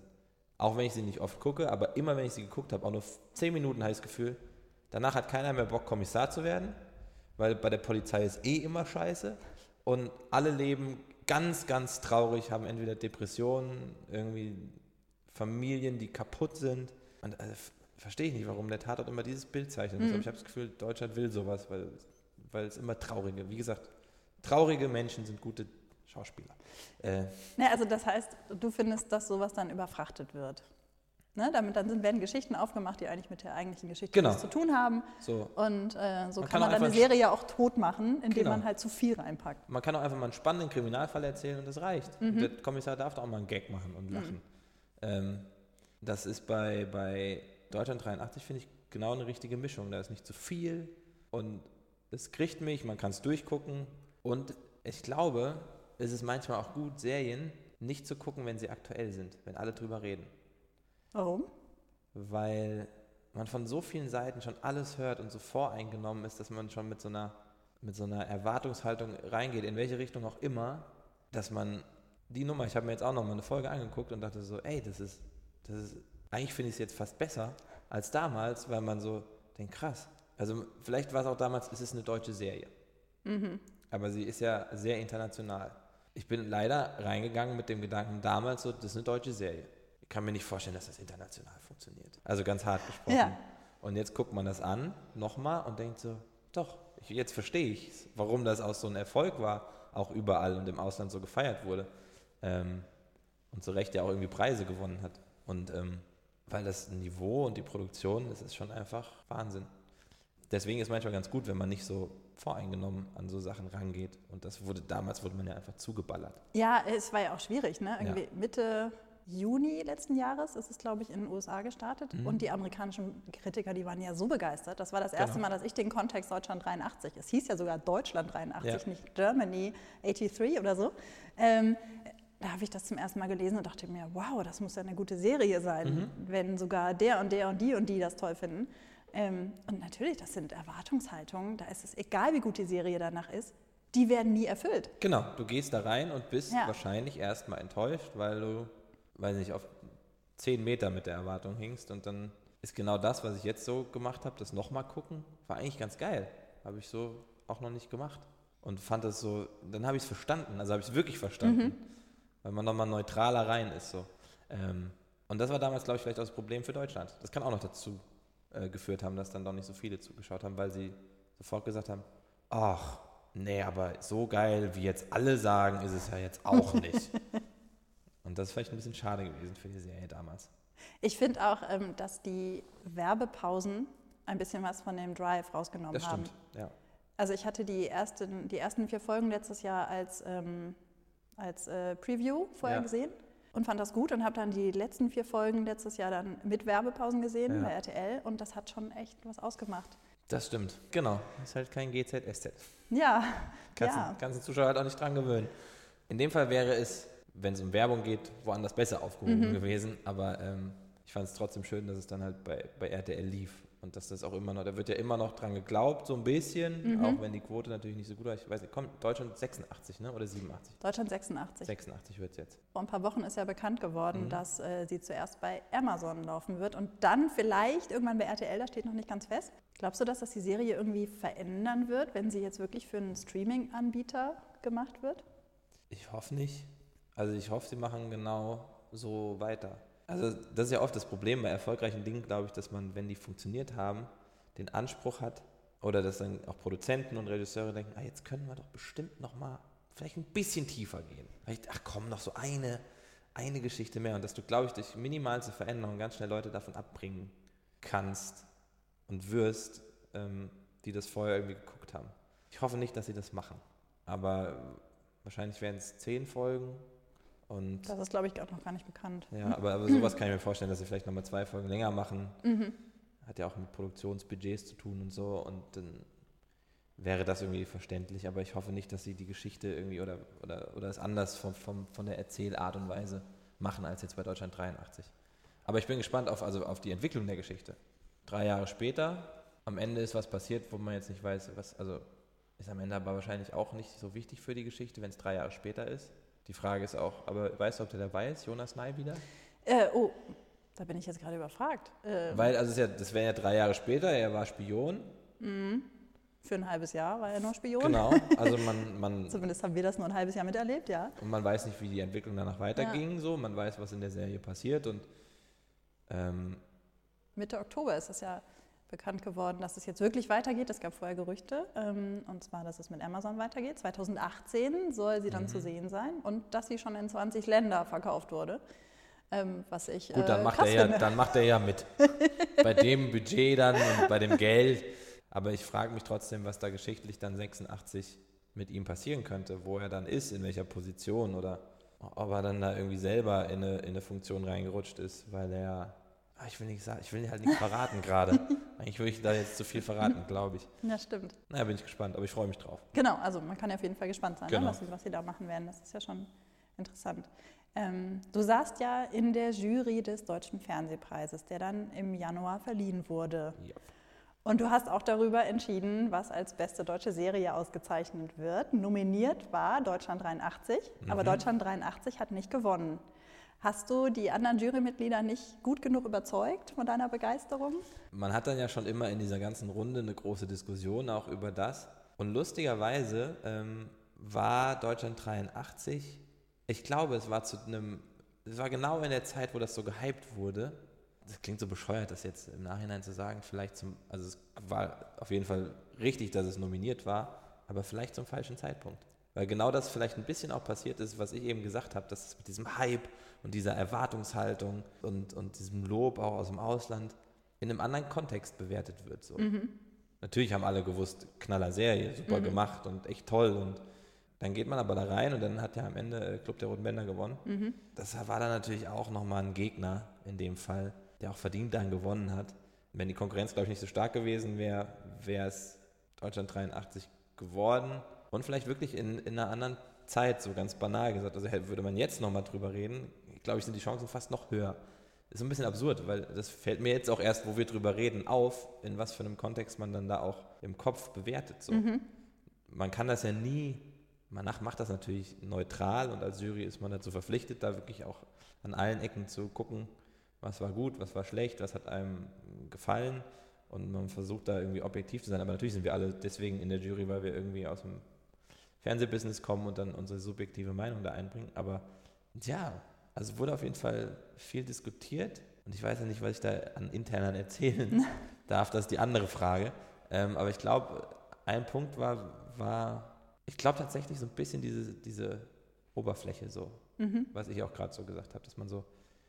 auch wenn ich sie nicht oft gucke, aber immer wenn ich sie geguckt habe, auch nur zehn Minuten habe ich das Gefühl, danach hat keiner mehr Bock, Kommissar zu werden, weil bei der Polizei ist eh immer scheiße und alle leben ganz, ganz traurig, haben entweder Depressionen, irgendwie Familien, die kaputt sind. Und also, verstehe ich nicht, warum der Tatort immer dieses Bild zeichnet. Ich, glaub, ich habe das Gefühl, Deutschland will sowas, weil, weil es immer traurige, wie gesagt, traurige Menschen sind gute Schauspieler. Äh, Ne, also das heißt, du findest, dass sowas dann überfrachtet wird. Ne, damit dann sind, werden Geschichten aufgemacht, die eigentlich mit der eigentlichen Geschichte Genau. nichts zu tun haben. so. Und äh, so Man kann kann man dann eine Serie auch tot machen, indem Genau. man halt zu viel reinpackt. Man kann auch einfach mal einen spannenden Kriminalfall erzählen und das reicht. Mhm. Und der Kommissar darf da auch mal einen Gag machen und lachen. Ähm, das ist bei, bei Deutschland 83, finde ich, genau eine richtige Mischung. Da ist nicht zu viel und es kriegt mich, man kann es durchgucken. Und ich glaube, es ist manchmal auch gut, Serien nicht zu gucken, wenn sie aktuell sind, wenn alle drüber reden. Warum? Weil man von so vielen Seiten schon alles hört und so voreingenommen ist, dass man schon mit so einer, mit so einer Erwartungshaltung reingeht, in welche Richtung auch immer, dass man die Nummer, ich habe mir jetzt auch noch mal eine Folge angeguckt und dachte so, ey, das ist, das ist, eigentlich finde ich es jetzt fast besser als damals, weil man so denkt, krass. Also vielleicht war es auch damals, es ist eine deutsche Serie. Mhm. Aber sie ist ja sehr international. Ich bin leider reingegangen mit dem Gedanken damals so, das ist eine deutsche Serie. Ich kann mir nicht vorstellen, dass das international funktioniert. Also ganz hart gesprochen. Ja. Und jetzt guckt man das an, nochmal, und denkt so, doch, ich, jetzt verstehe ich warum das auch so ein Erfolg war, auch überall und im Ausland so gefeiert wurde. Ähm, und zu Recht ja auch irgendwie Preise gewonnen hat. Und ähm, weil das Niveau und die Produktion, das ist schon einfach Wahnsinn. Deswegen ist manchmal ganz gut, wenn man nicht so voreingenommen an so Sachen rangeht. Und das wurde, damals wurde man ja einfach zugeballert. Ja, es war ja auch schwierig, ne? Irgendwie Mitte Juni letzten Jahres ist es, glaube ich, in den USA gestartet. Mhm. Und die amerikanischen Kritiker, die waren ja so begeistert. Das war das erste Genau. Mal, dass ich den Kontext Deutschland 83, es hieß ja sogar Deutschland 83, Ja. nicht Germany 83 oder so. Ähm, da habe ich das zum ersten Mal gelesen und dachte mir, wow, das muss ja eine gute Serie sein, Mhm. wenn sogar der und der und die und die das toll finden. Ähm, und natürlich, das sind Erwartungshaltungen. Da ist es egal, wie gut die Serie danach ist, die werden nie erfüllt. Genau, du gehst da rein und bist Ja. wahrscheinlich erstmal enttäuscht, weil du, weiß nicht, auf 10 Meter mit der Erwartung hingst und dann ist genau das, was ich jetzt so gemacht habe, das nochmal gucken, war eigentlich ganz geil. Habe ich so auch noch nicht gemacht. Und fand das so, dann habe ich es verstanden, also habe ich es wirklich verstanden, weil man nochmal neutraler rein ist. So. Ähm, und das war damals, glaube ich, vielleicht auch das Problem für Deutschland. Das kann auch noch dazu äh, geführt haben, dass dann doch nicht so viele zugeschaut haben, weil sie sofort gesagt haben, ach, nee, aber so geil, wie jetzt alle sagen, ist es ja jetzt auch [LAUGHS] nicht. Und das ist vielleicht ein bisschen schade gewesen für die Serie damals. Ich finde auch, ähm, dass die Werbepausen ein bisschen was von dem Drive rausgenommen Das haben. stimmt, ja. Also ich hatte die, ersten, die ersten vier Folgen letztes Jahr als, ähm, als äh, Preview vorher Ja. gesehen und fand das gut und habe dann die letzten vier Folgen letztes Jahr dann mit Werbepausen gesehen Ja. bei RTL und das hat schon echt was ausgemacht. Das stimmt, genau. Ist halt kein GZSZ. Ja, Kannst, ja. kannst den Zuschauer halt auch nicht dran gewöhnen. In dem Fall wäre es, wenn es um Werbung geht, woanders besser aufgehoben Mhm. gewesen. Aber ähm, ich fand es trotzdem schön, dass es dann halt bei, bei RTL lief. Und dass das auch immer noch, da wird ja immer noch dran geglaubt, so ein bisschen, Mhm. auch wenn die Quote natürlich nicht so gut war. Ich weiß nicht, kommt Deutschland 86, ne? Oder 87? Deutschland 86. 86 wird es jetzt. Vor ein paar Wochen ist ja bekannt geworden, Mhm. dass äh, sie zuerst bei Amazon laufen wird und dann vielleicht irgendwann bei RTL, da steht noch nicht ganz fest. Glaubst du, dass das die Serie irgendwie verändern wird, wenn sie jetzt wirklich für einen Streaming-Anbieter gemacht wird? Ich hoffe nicht. Also ich hoffe, sie machen genau so weiter. Also das ist ja oft das Problem bei erfolgreichen Dingen, glaube ich, dass man, wenn die funktioniert haben, den Anspruch hat oder dass dann auch Produzenten und Regisseure denken, ah, jetzt können wir doch bestimmt noch mal vielleicht ein bisschen tiefer gehen. Vielleicht, ach komm, noch so eine, eine Geschichte mehr. Und dass du, glaube ich, durch minimalste Veränderungen ganz schnell Leute davon abbringen kannst und wirst, ähm, die das vorher irgendwie geguckt haben. Ich hoffe nicht, dass sie das machen. Aber wahrscheinlich werden es zehn Folgen. Und Das ist, glaube ich, auch noch gar nicht bekannt. ja, aber, aber sowas kann ich mir vorstellen, dass sie vielleicht nochmal zwei Folgen länger machen. Hat ja auch mit Produktionsbudgets zu tun und so. Und dann wäre das irgendwie verständlich. Aber ich hoffe nicht, dass sie die Geschichte irgendwie oder, oder, oder es anders vom, vom, von der Erzählart und Weise machen als jetzt bei Deutschland 83. Aber ich bin gespannt auf, also auf die Entwicklung der Geschichte. Drei Jahre später, am Ende ist was passiert, wo man jetzt nicht weiß, was, also ist am Ende aber wahrscheinlich auch nicht so wichtig für die Geschichte, wenn es drei Jahre später ist. Die Frage ist auch, aber weißt du, ob der dabei ist, Jonas Ney wieder? Äh, oh, da bin ich jetzt gerade überfragt. Äh, Weil, also es ist ja, das wäre ja drei Jahre später, er war Spion. für ein halbes Jahr war er nur Spion. Genau. Also man, man, [LAUGHS] Zumindest haben wir das nur ein halbes Jahr miterlebt, ja. und man weiß nicht, wie die Entwicklung danach weiterging. So, man weiß, was in der Serie passiert und ähm, Mitte Oktober ist es ja bekannt geworden, dass es jetzt wirklich weitergeht. Es gab vorher Gerüchte, ähm, und zwar, dass es mit Amazon weitergeht. 2018 soll sie dann Mhm. zu sehen sein und dass sie schon in 20 Länder verkauft wurde. Ähm, was ich gut, dann äh, macht er ja, finde. dann macht er ja mit. [LAUGHS] bei dem Budget dann und bei dem Geld. Aber ich frage mich trotzdem, was da geschichtlich dann 86 mit ihm passieren könnte, wo er dann ist, in welcher Position oder ob er dann da irgendwie selber in eine, in eine Funktion reingerutscht ist, weil er, ich will nicht sagen, ich will halt nichts verraten gerade. [LAUGHS] Eigentlich würde ich da jetzt zu viel verraten, glaube ich. Ja, stimmt. Naja, bin ich gespannt, aber ich freue mich drauf. Genau, also man kann ja auf jeden Fall gespannt sein, Genau. ne, was, sie- was sie da machen werden. Das ist ja schon interessant. Ähm, du saßt ja in der Jury des Deutschen Fernsehpreises, der dann im Januar verliehen wurde. Ja. Und du hast auch darüber entschieden, was als beste deutsche Serie ausgezeichnet wird. Nominiert war Deutschland 83, aber Deutschland 83 hat nicht gewonnen. Hast du die anderen Jurymitglieder nicht gut genug überzeugt von deiner Begeisterung? Man hat dann ja schon immer in dieser ganzen Runde eine große Diskussion auch über das. Und lustigerweise ähm, war Deutschland 83, ich glaube, es war zu einem, es war genau in der Zeit, wo das so gehypt wurde. Das klingt so bescheuert, das jetzt im Nachhinein zu sagen. Vielleicht zum, also es war auf jeden Fall richtig, dass es nominiert war, aber vielleicht zum falschen Zeitpunkt. Weil genau das vielleicht ein bisschen auch passiert ist, was ich eben gesagt habe, dass es mit diesem Hype und dieser Erwartungshaltung und, und diesem Lob auch aus dem Ausland in einem anderen Kontext bewertet wird. So. Natürlich haben alle gewusst, knaller Serie, super gemacht und echt toll. Und dann geht man aber da rein und dann hat ja am Ende äh, Club der Roten Bänder gewonnen. Das war dann natürlich auch nochmal ein Gegner in dem Fall, der auch verdient dann gewonnen hat. Wenn die Konkurrenz, glaube ich, nicht so stark gewesen wäre, wäre es Deutschland 83 geworden. Und vielleicht wirklich in, in einer anderen Zeit, so ganz banal gesagt. Also würde man jetzt nochmal drüber reden, glaube ich, sind die Chancen fast noch höher. Ist ein bisschen absurd, weil das fällt mir jetzt auch erst, wo wir drüber reden, auf, in was für einem Kontext man dann da auch im Kopf bewertet. So. Man kann das ja nie, man macht das natürlich neutral und als Jury ist man dazu verpflichtet, da wirklich auch an allen Ecken zu gucken, was war gut, was war schlecht, was hat einem gefallen und man versucht da irgendwie objektiv zu sein. Aber natürlich sind wir alle deswegen in der Jury, weil wir irgendwie aus dem Fernsehbusiness kommen und dann unsere subjektive Meinung da einbringen. Aber ja, also wurde auf jeden Fall viel diskutiert und ich weiß ja nicht, was ich da an internern erzählen [LAUGHS] darf, das ist die andere Frage. Ähm, aber ich glaube, ein Punkt war, war ich glaube tatsächlich so ein bisschen diese, diese Oberfläche so, was ich auch gerade so gesagt habe, dass man so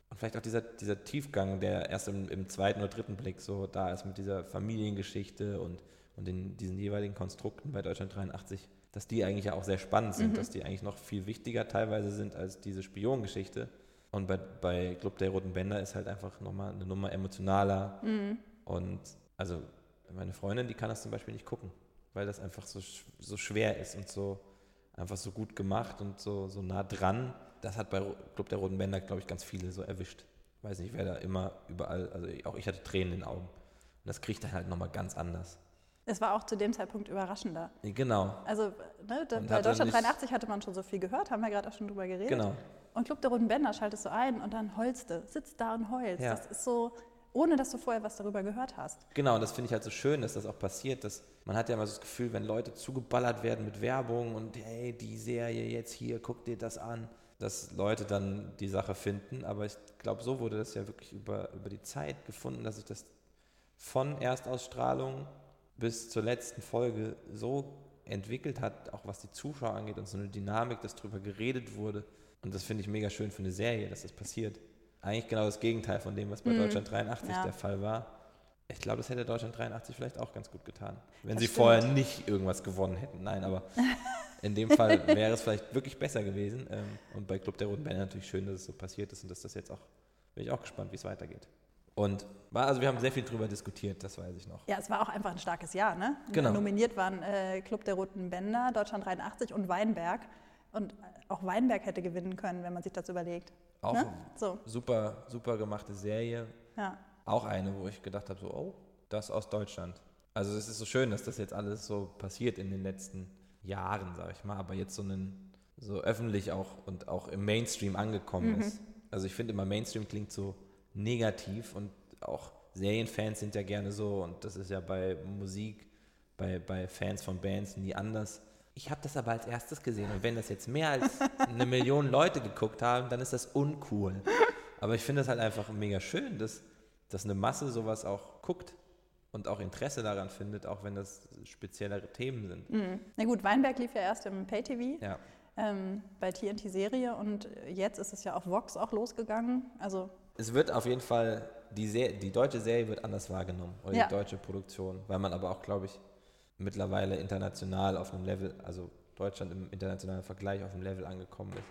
und vielleicht auch dieser, dieser Tiefgang, der erst im, im zweiten oder dritten Blick so da ist mit dieser Familiengeschichte und, und den, diesen jeweiligen Konstrukten bei Deutschland 83, dass die eigentlich ja auch sehr spannend sind, dass die eigentlich noch viel wichtiger teilweise sind als diese Spionengeschichte. Und bei, bei Club der Roten Bänder ist halt einfach nochmal eine Nummer emotionaler. Und also meine Freundin, die kann das zum Beispiel nicht gucken, weil das einfach so, so schwer ist und so einfach so gut gemacht und so, so nah dran. Das hat bei Club der Roten Bänder, glaube ich, ganz viele so erwischt. Weiß nicht, wer da immer überall, also auch ich hatte Tränen in den Augen. Und das kriegt er halt nochmal ganz anders. Es war auch zu dem Zeitpunkt überraschender. Genau, Also ne, da, bei Deutschland nicht- 83 hatte man schon so viel gehört, haben wir gerade auch schon drüber geredet. genau. Und Club der Roten Bänder schaltest du ein und dann heulst du, sitzt da und heulst. Ja. Das ist so, ohne dass du vorher was darüber gehört hast. Genau, und das finde ich halt so schön, dass das auch passiert. Dass man hat ja immer so das Gefühl, wenn Leute zugeballert werden mit Werbung und hey, die Serie jetzt hier, guck dir das an, dass Leute dann die Sache finden. Aber ich glaube, so wurde das ja wirklich über, über die Zeit gefunden, dass sich das von Erstausstrahlung bis zur letzten Folge so entwickelt hat, auch was die Zuschauer angeht und so eine Dynamik, dass darüber geredet wurde. Und das finde ich mega schön für eine Serie, dass das passiert. Eigentlich genau das Gegenteil von dem, was bei Deutschland 83 Ja. der Fall war. Ich glaube, das hätte Deutschland 83 vielleicht auch ganz gut getan. Wenn Das sie stimmt. vorher nicht irgendwas gewonnen hätten. Nein, aber [LAUGHS] in dem Fall wäre es vielleicht wirklich besser gewesen. Ähm, Und bei Club der Roten Bänder natürlich schön, dass es so passiert ist und dass das jetzt auch, bin ich auch gespannt, wie es weitergeht. Und war, also wir haben sehr viel drüber diskutiert, das weiß ich noch. Ja, es war auch einfach ein starkes Jahr. Ne? Genau. Nominiert waren äh, Club der Roten Bänder, Deutschland 83 und Weinberg. Und auch Weinberg hätte gewinnen können, wenn man sich das überlegt. Auch Ne? So, super, super gemachte Serie. ja. Auch eine, wo ich gedacht habe, so, oh, das aus Deutschland. Also es ist so schön, dass das jetzt alles so passiert in den letzten Jahren, sage ich mal, aber jetzt so, einen, so öffentlich auch und auch im Mainstream angekommen ist. Also ich finde immer, Mainstream klingt so negativ und auch Serienfans sind ja gerne so und das ist ja bei Musik, bei, bei Fans von Bands nie anders. Ich habe das aber als erstes gesehen und wenn das jetzt mehr als [LAUGHS] eine Million Leute geguckt haben, dann ist das uncool. Aber ich finde es halt einfach mega schön, dass, dass eine Masse sowas auch guckt und auch Interesse daran findet, auch wenn das speziellere Themen sind. Mhm. Na gut, Weinberg lief ja erst im Pay-TV Ja. ähm, bei TNT-Serie und jetzt ist es ja auf Vox auch losgegangen. Also Es wird auf jeden Fall, die, Se die deutsche Serie wird anders wahrgenommen oder Ja. die deutsche Produktion, weil man aber auch, glaube ich, mittlerweile international auf einem Level, also Deutschland im internationalen Vergleich auf einem Level angekommen ist.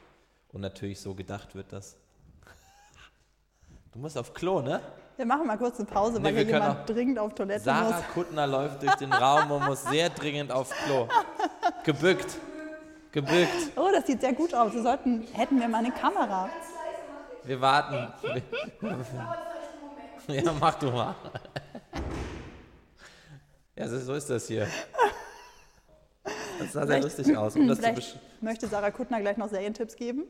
Und natürlich so gedacht wird, dass. [LAUGHS] Du musst auf Klo, ne? wir machen mal kurz eine Pause, Nee, weil wir hier jemand dringend auf Toilette Sarah muss. Kuttner läuft durch den Raum und muss sehr dringend auf Klo. Gebückt. gebückt. Oh, das sieht sehr gut aus. Wir sollten, hätten wir mal eine Kamera. Wir warten. [LAUGHS] Ja, mach du mal. Ja, so ist das hier. Das sah sehr lustig aus. Um das zu Vielleicht besch möchte Sarah Kuttner gleich noch Serientipps geben.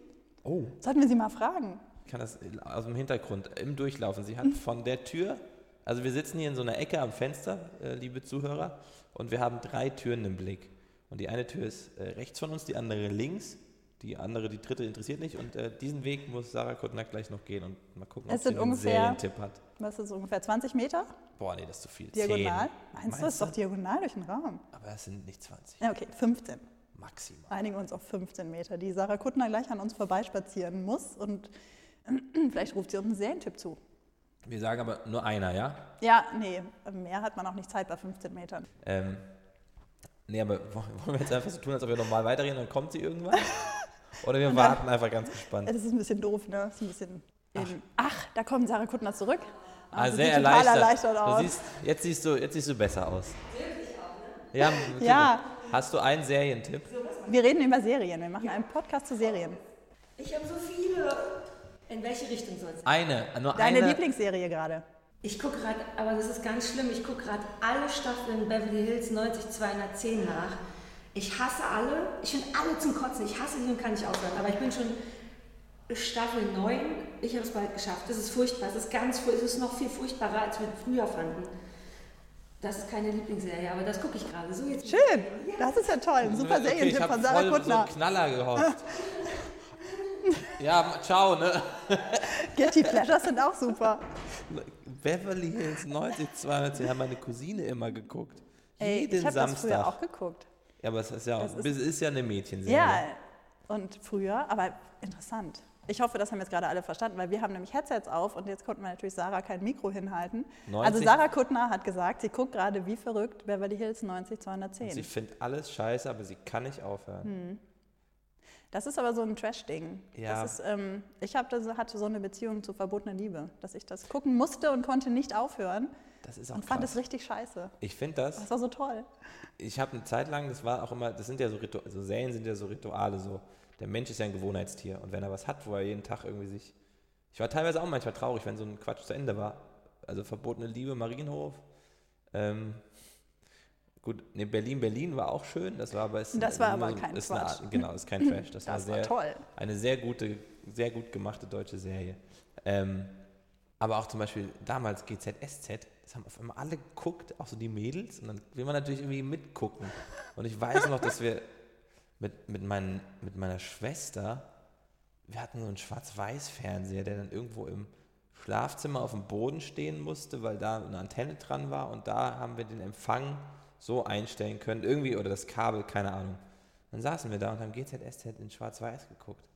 oh, Sollten wir sie mal fragen? ich kann das aus dem Hintergrund im Durchlaufen. Sie hat von der Tür, also wir sitzen hier in so einer Ecke am Fenster, äh, liebe Zuhörer, und wir haben drei Türen im Blick. Und die eine Tür ist äh, rechts von uns, die andere links. Die andere, die dritte interessiert nicht. Und äh, diesen Weg muss Sarah Kuttner gleich noch gehen und mal gucken, ob Es sie sind einen ungefähr- Serientipp hat. Was ist ungefähr 20 Meter? Boah, nee, das ist zu viel. Diagonal? Meinst du, das ist doch diagonal durch den Raum? Aber es sind nicht 20. Ja, okay, 15. Maximal. Einigen uns auf 15 Meter, die Sarah Kuttner gleich an uns vorbeispazieren muss und [CLEARS THROAT] vielleicht ruft sie uns einen Serientipp zu. Wir sagen aber nur einer, ja? Ja, nee, mehr hat man auch nicht Zeit bei 15 Metern. Ähm, nee, aber wollen wir jetzt einfach so tun, als ob wir normal weitergehen, dann kommt sie irgendwann? [LAUGHS] Oder wir warten einfach ganz gespannt. Das ist ein bisschen doof, ne? Ist ein bisschen in, ach. da kommt Sarah Kuttner zurück. Ah, Also sehr erleichtert. erleichtert Du aus. siehst, jetzt, siehst du, jetzt siehst du besser aus. Ja, [LAUGHS] natürlich. Ja. Hast du einen Serientipp? Wir reden über Serien. Wir machen einen Podcast zu Serien. Ich habe so viele. In welche Richtung soll es? Eine, nur Deine eine. Lieblingsserie gerade. Ich gucke gerade, aber das ist ganz schlimm, ich gucke gerade alle Staffeln Beverly Hills 90210 nach. Ich hasse alle, ich finde alle zum Kotzen, ich hasse die und kann nicht aufhören, aber ich bin schon Staffel 9, ich habe es bald geschafft. Das ist furchtbar, es ist ganz furchtbar, es ist noch viel furchtbarer, als wir früher fanden. Das ist keine Lieblingsserie, aber das gucke ich gerade. So jetzt Schön, das ist ja toll. Ein super okay, ich Serientipp von Sarah voll Kuttner. so einen Knaller gehofft. [LAUGHS] ja, ciao, ne? Guilty Pleasures sind auch super. Beverly Hills 90 210 haben meine Cousine immer geguckt. Ey, Jeden ich habe das Samstag. früher auch geguckt. Ja, aber es ist ja, auch, ist- es ist ja eine Mädchenserie. Ja, und früher, aber interessant. Ich hoffe, das haben jetzt gerade alle verstanden, weil wir haben nämlich Headsets auf und jetzt konnten wir natürlich Sarah kein Mikro hinhalten. 90 Also Sarah Kuttner hat gesagt, sie guckt gerade wie verrückt Beverly Hills 90 210. Sie findet alles scheiße, aber sie kann nicht aufhören. Das ist aber so ein Trash-Ding. Ja. Ist, ähm, ich hab das, hatte so eine Beziehung zu verbotener Liebe, dass ich das gucken musste und konnte nicht aufhören Das ist auch und fand krass. es richtig scheiße. Ich finde das, Das war so toll. ich habe eine Zeit lang, das war auch immer, das sind ja so Rituale, also Serien sind ja so Rituale, so. Der Mensch ist ja ein Gewohnheitstier und wenn er was hat, wo er jeden Tag irgendwie sich. Ich war teilweise auch manchmal traurig, wenn so ein Quatsch zu Ende war. Also verbotene Liebe, Marienhof. Ähm, gut, ne, Berlin, Berlin war auch schön, das war aber. Ist Das war aber kein ist eine Quatsch. Art, genau, ist kein [CLEARS THROAT] Trash. Das, war Das war sehr, toll. Eine sehr gute, sehr gut gemachte deutsche Serie. Ähm, aber auch zum Beispiel damals GZSZ, das haben auf einmal alle geguckt, auch so die Mädels, und dann will man natürlich irgendwie mitgucken. Und ich weiß noch, dass wir mit, mit, meinen, mit meiner Schwester, wir hatten so einen Schwarz-Weiß-Fernseher, der dann irgendwo im Schlafzimmer auf dem Boden stehen musste, weil da eine Antenne dran war und da haben wir den Empfang so einstellen können, irgendwie, oder das Kabel, keine Ahnung. Dann saßen wir da und haben GZSZ in Schwarz-Weiß geguckt.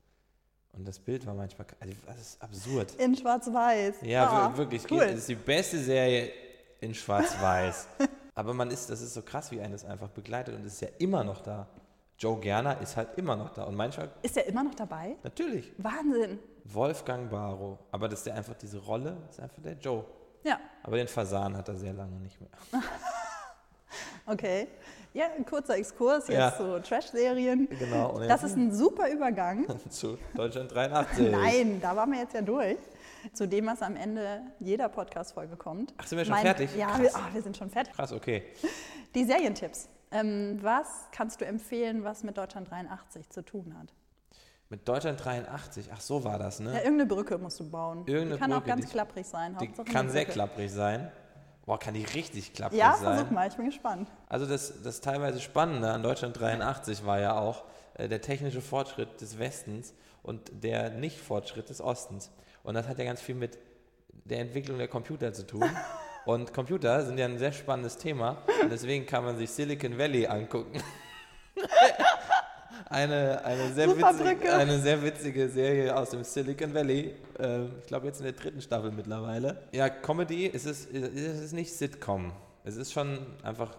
Und das Bild war manchmal, also das ist absurd. In Schwarz-Weiß. Ja, Ah, wir- wirklich. Cool. Das ist die beste Serie in Schwarz-Weiß. [LAUGHS] Aber man ist, das ist so krass, wie einen das einfach begleitet und es ist ja immer noch da. Joe Gerner ist halt immer noch da. Und manchmal, Ist er immer noch dabei? natürlich, Wahnsinn. Wolfgang Barrow. Aber das ist der einfach diese Rolle, ist einfach der Joe. Ja, Aber den Fasan hat er sehr lange nicht mehr. [LAUGHS] okay. Ja, ein kurzer Exkurs jetzt Ja. zu Trash-Serien. Genau. Das ist ein super Übergang. [LAUGHS] zu Deutschland 83. Nein, da waren wir jetzt ja durch. Zu dem, was am Ende jeder Podcast-Folge kommt. Ach, sind wir schon fertig? Ja, wir, ah, wir sind schon fertig. Krass, okay. Die Serientipps. Ähm, was kannst du empfehlen, was mit Deutschland 83 zu tun hat? Mit Deutschland 83, ach so war das, Ja, ne? irgendeine Brücke musst du bauen. Irgendeine die kann auch Brücke, ganz die- klapprig sein. Die kann sehr klapprig sein. Boah, kann die richtig klapprig Ja, sein. versuch mal, ich bin gespannt. Also das, das teilweise Spannende an Deutschland 83 war ja auch äh, der technische Fortschritt des Westens und der Nicht-Fortschritt des Ostens. Und das hat ja ganz viel mit der Entwicklung der Computer zu tun. [LAUGHS] Und Computer sind ja ein sehr spannendes Thema. Und deswegen kann man sich Silicon Valley angucken. [LAUGHS] eine, eine, sehr witzige, eine sehr witzige Serie aus dem Silicon Valley. Ähm, ich glaube jetzt in der dritten Staffel mittlerweile. Ja, Comedy, es ist, es ist nicht Sitcom. Es ist schon einfach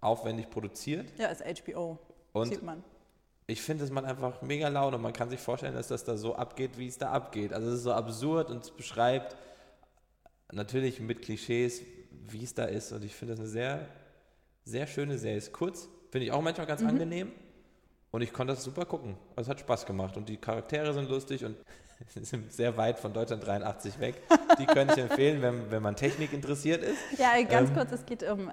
aufwendig produziert. Ja, ist HBO. Und Sieht man. ich finde, es macht einfach mega Laune. Man kann sich vorstellen, dass das da so abgeht, wie es da abgeht. Also es ist so absurd und es beschreibt natürlich mit Klischees, wie es da ist. Und ich finde das eine sehr, sehr schöne Serie. Ist kurz, finde ich auch manchmal Mhm. ganz angenehm. Und ich konnte das super gucken. Also es hat Spaß gemacht. Und die Charaktere sind lustig und [LAUGHS] sind sehr weit von Deutschland 83 weg. Die könnte ich empfehlen, wenn, wenn man Technik interessiert ist. Ja, ganz Ähm, kurz, es geht um äh,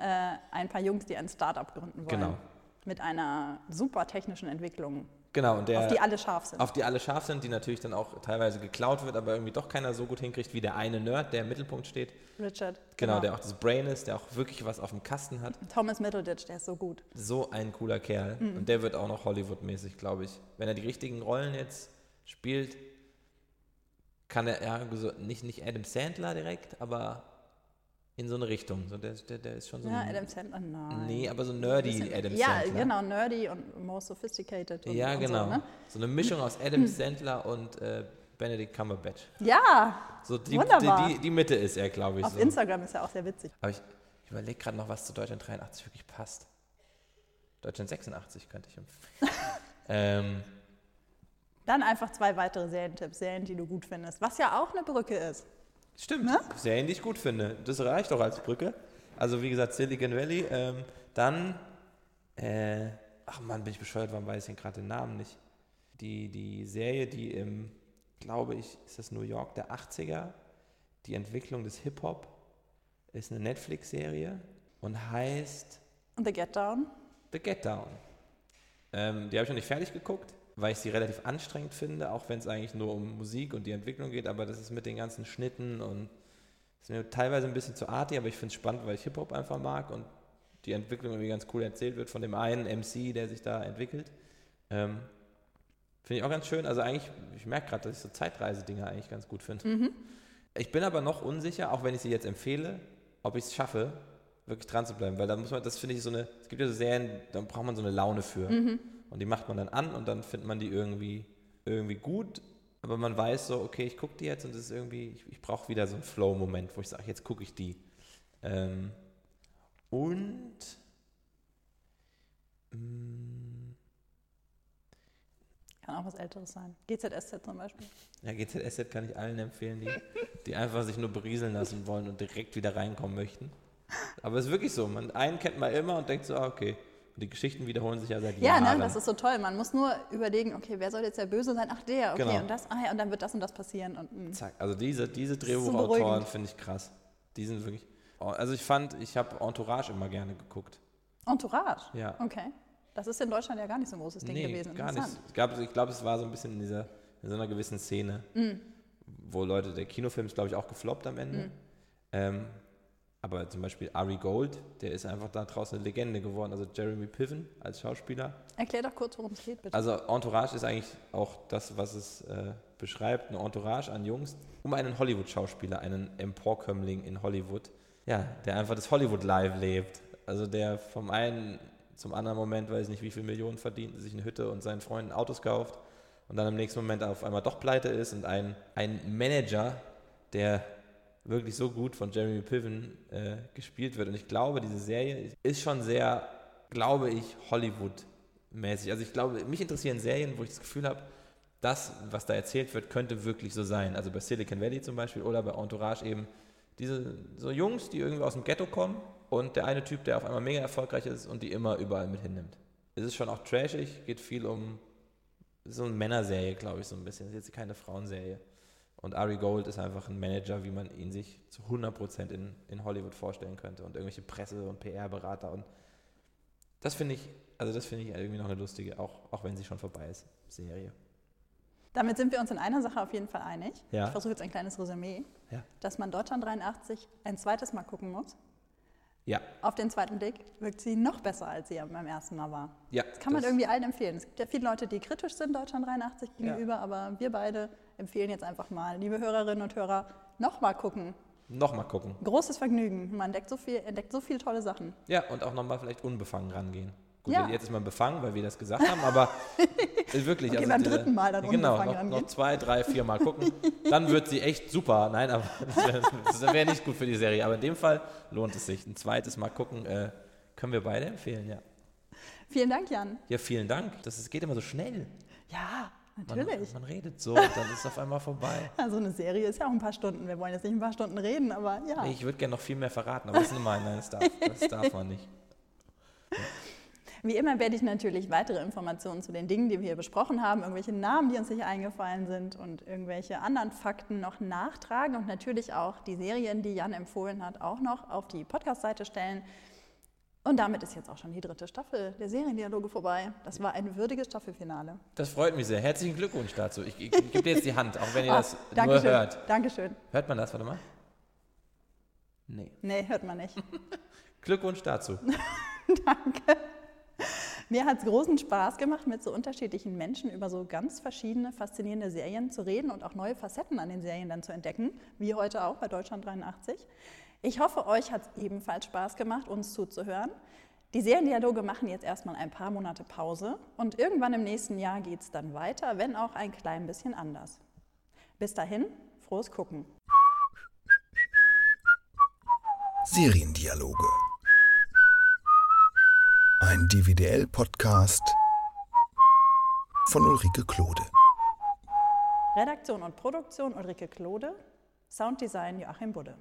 ein paar Jungs, die ein Startup gründen wollen. Genau. Mit einer super technischen Entwicklung, Genau, und der, auf die alle scharf sind. auf die alle scharf sind, die natürlich dann auch teilweise geklaut wird, aber irgendwie doch keiner so gut hinkriegt wie der eine Nerd, der im Mittelpunkt steht. Richard. Genau, der auch das Brain ist, der auch wirklich was auf dem Kasten hat. Thomas Middleditch, der ist so gut. So ein cooler Kerl. Mhm. Und der wird auch noch Hollywood-mäßig, glaube ich. Wenn er die richtigen Rollen jetzt spielt, kann er, ja, so, nicht, nicht Adam Sandler direkt, aber in so eine Richtung. So, der, der, der ist schon so Ja, Adam Sandler, nein. Nee, aber so nerdy Bisschen- Adam ja, Sandler. genau, nerdy und more sophisticated. Und, Ja, genau. So, ne? So eine Mischung aus Adam Sandler und äh, Benedict Cumberbatch. Ja, So die, Wunderbar. die, die, die Mitte ist er, glaube ich. auf so. Instagram ist ja auch sehr witzig. Aber ich, ich überlege gerade noch, was zu Deutschland 83 wirklich passt. Deutschland 86 könnte ich empfehlen. [LAUGHS] ähm, Dann einfach zwei weitere Serientipps, Serien, die du gut findest. Was ja auch eine Brücke ist. Stimmt. Ne? Serien, die ich gut finde. Das reicht doch als Brücke. Also wie gesagt, Silicon Valley. Ähm, dann, äh, ach Mann, bin ich bescheuert, warum weiß ich denn gerade den Namen nicht? Die, die Serie, die im, glaube ich, ist das New York der 80er, die Entwicklung des Hip-Hop, ist eine Netflix-Serie und heißt The Get Down. The Get Down. Ähm, die habe ich noch nicht fertig geguckt, weil ich sie relativ anstrengend finde, auch wenn es eigentlich nur um Musik und die Entwicklung geht, aber das ist mit den ganzen Schnitten und ist mir teilweise ein bisschen zu artig, aber ich finde es spannend, weil ich Hip-Hop einfach mag und die Entwicklung irgendwie ganz cool erzählt wird von dem einen MC, der sich da entwickelt. Ähm, finde ich auch ganz schön. Also eigentlich, ich merke gerade, dass ich so Zeitreisedinger eigentlich ganz gut finde. Ich bin aber noch unsicher, auch wenn ich sie jetzt empfehle, ob ich es schaffe, wirklich dran zu bleiben, weil da muss man, das finde ich so eine, es gibt ja so Serien, da braucht man so eine Laune für. Und die macht man dann an und dann findet man die irgendwie, irgendwie gut, aber man weiß so, okay, ich gucke die jetzt und es ist irgendwie, ich, ich brauche wieder so einen Flow-Moment, wo ich sage, jetzt gucke ich die. Ähm, und mm, Kann auch was Älteres sein. GZSZ zum Beispiel. ja, GZSZ kann ich allen empfehlen, die, die einfach sich nur berieseln lassen wollen und direkt wieder reinkommen möchten. Aber es ist wirklich so, man, einen kennt man immer und denkt so, ah, okay. Die Geschichten wiederholen sich ja seit Ja, Jahren. ne, das ist so toll. Man muss nur überlegen, okay, wer soll jetzt der Böse sein? Ach, der, okay, Genau. und das, ah ja, und dann wird das und das passieren. Und, mm. Zack. Also diese, diese Drehbuchautoren finde ich krass. Die sind wirklich. Oh, Also ich fand, ich habe Entourage immer gerne geguckt. Entourage? Ja. Okay. Das ist in Deutschland ja gar nicht so ein großes Ding nee, gewesen. gar nicht. Ich glaube, glaub, es war so ein bisschen in, dieser, in so einer gewissen Szene, Mm. wo Leute, der Kinofilm ist, glaube ich, auch gefloppt am Ende. Mm. Ähm, aber zum Beispiel Ari Gold, der ist einfach da draußen eine Legende geworden. Also Jeremy Piven als Schauspieler. Erklär doch kurz, worum es geht, bitte. Also Entourage ist eigentlich auch das, was es äh, beschreibt, eine Entourage an Jungs, um einen Hollywood-Schauspieler, einen Emporkömmling in Hollywood, ja, der einfach das Hollywood-Live lebt. Also der vom einen zum anderen Moment, weiß nicht wie viel Millionen verdient, sich eine Hütte und seinen Freunden Autos kauft und dann im nächsten Moment auf einmal doch pleite ist und ein, ein Manager, der wirklich so gut von Jeremy Piven äh, gespielt wird. Und ich glaube, diese Serie ist schon sehr, glaube ich, Hollywood-mäßig. Also ich glaube, mich interessieren Serien, wo ich das Gefühl habe, das, was da erzählt wird, könnte wirklich so sein. Also bei Silicon Valley zum Beispiel oder bei Entourage eben diese so Jungs, die irgendwie aus dem Ghetto kommen und der eine Typ, der auf einmal mega erfolgreich ist und die immer überall mit hinnimmt. Es ist schon auch trashig, geht viel um so eine Männerserie, glaube ich, so ein bisschen. Es ist jetzt keine Frauenserie. Und Ari Gold ist einfach ein Manager, wie man ihn sich zu 100% in, in Hollywood vorstellen könnte. Und irgendwelche Presse- und PR-Berater. Und das finde ich, also das finde ich irgendwie noch eine lustige, auch, auch wenn sie schon vorbei ist, Serie. Damit sind wir uns in einer Sache auf jeden Fall einig. Ja. Ich versuche jetzt ein kleines Resümee, Ja. dass man Deutschland 83 ein zweites Mal gucken muss. Ja. Auf den zweiten Blick wirkt sie noch besser, als sie beim ersten Mal war. Ja, Das kann man irgendwie allen empfehlen. Es gibt ja viele Leute, die kritisch sind Deutschland 83 gegenüber, aber wir beide empfehlen jetzt einfach mal, liebe Hörerinnen und Hörer, nochmal gucken. Nochmal gucken. Großes Vergnügen. Man entdeckt so viel, entdeckt so viele tolle Sachen. Ja, und auch nochmal vielleicht unbefangen rangehen. Gut, Ja. jetzt ist man befangen, weil wir das gesagt haben, aber [LAUGHS] wirklich. Okay, beim diese- dritten Mal dann Genau, noch, noch zwei, drei, vier Mal gucken. Dann wird sie echt super. Nein, aber [LAUGHS] das wäre wär nicht gut für die Serie. Aber in dem Fall lohnt es sich. Ein zweites Mal gucken äh, können wir beide empfehlen, ja. Vielen Dank, Jan. Ja, vielen Dank. Das ist, geht immer so schnell. Ja, natürlich. man redet so dann ist es auf einmal vorbei. [LAUGHS] Also eine Serie ist ja auch ein paar Stunden. Wir wollen jetzt nicht ein paar Stunden reden, aber ja. Nee, ich würde gerne noch viel mehr verraten, aber das ist. Nein, das darf, das darf man nicht. Wie immer werde ich natürlich weitere Informationen zu den Dingen, die wir hier besprochen haben, irgendwelche Namen, die uns hier eingefallen sind und irgendwelche anderen Fakten noch nachtragen und natürlich auch die Serien, die Jan empfohlen hat, auch noch auf die Podcast-Seite stellen. Und damit ist jetzt auch schon die dritte Staffel der Seriendialoge vorbei. Das war ein würdiges Staffelfinale. Das freut mich sehr. Herzlichen Glückwunsch dazu. Ich, ich, ich gebe dir jetzt die Hand, auch wenn ihr Oh, das nur hört. Dankeschön. Hört man das? Warte mal. Nee. Nee, hört man nicht. [LAUGHS] Glückwunsch dazu. [LAUGHS] Danke. Mir hat es großen Spaß gemacht, mit so unterschiedlichen Menschen über so ganz verschiedene, faszinierende Serien zu reden und auch neue Facetten an den Serien dann zu entdecken, wie heute auch bei Deutschland 83. Ich hoffe, euch hat es ebenfalls Spaß gemacht, uns zuzuhören. Die Seriendialoge machen jetzt erstmal ein paar Monate Pause und irgendwann im nächsten Jahr geht es dann weiter, wenn auch ein klein bisschen anders. Bis dahin, frohes Gucken. Seriendialoge. Ein DVDL-Podcast von Ulrike Klode. Redaktion und Produktion Ulrike Klode, Sounddesign Joachim Budde.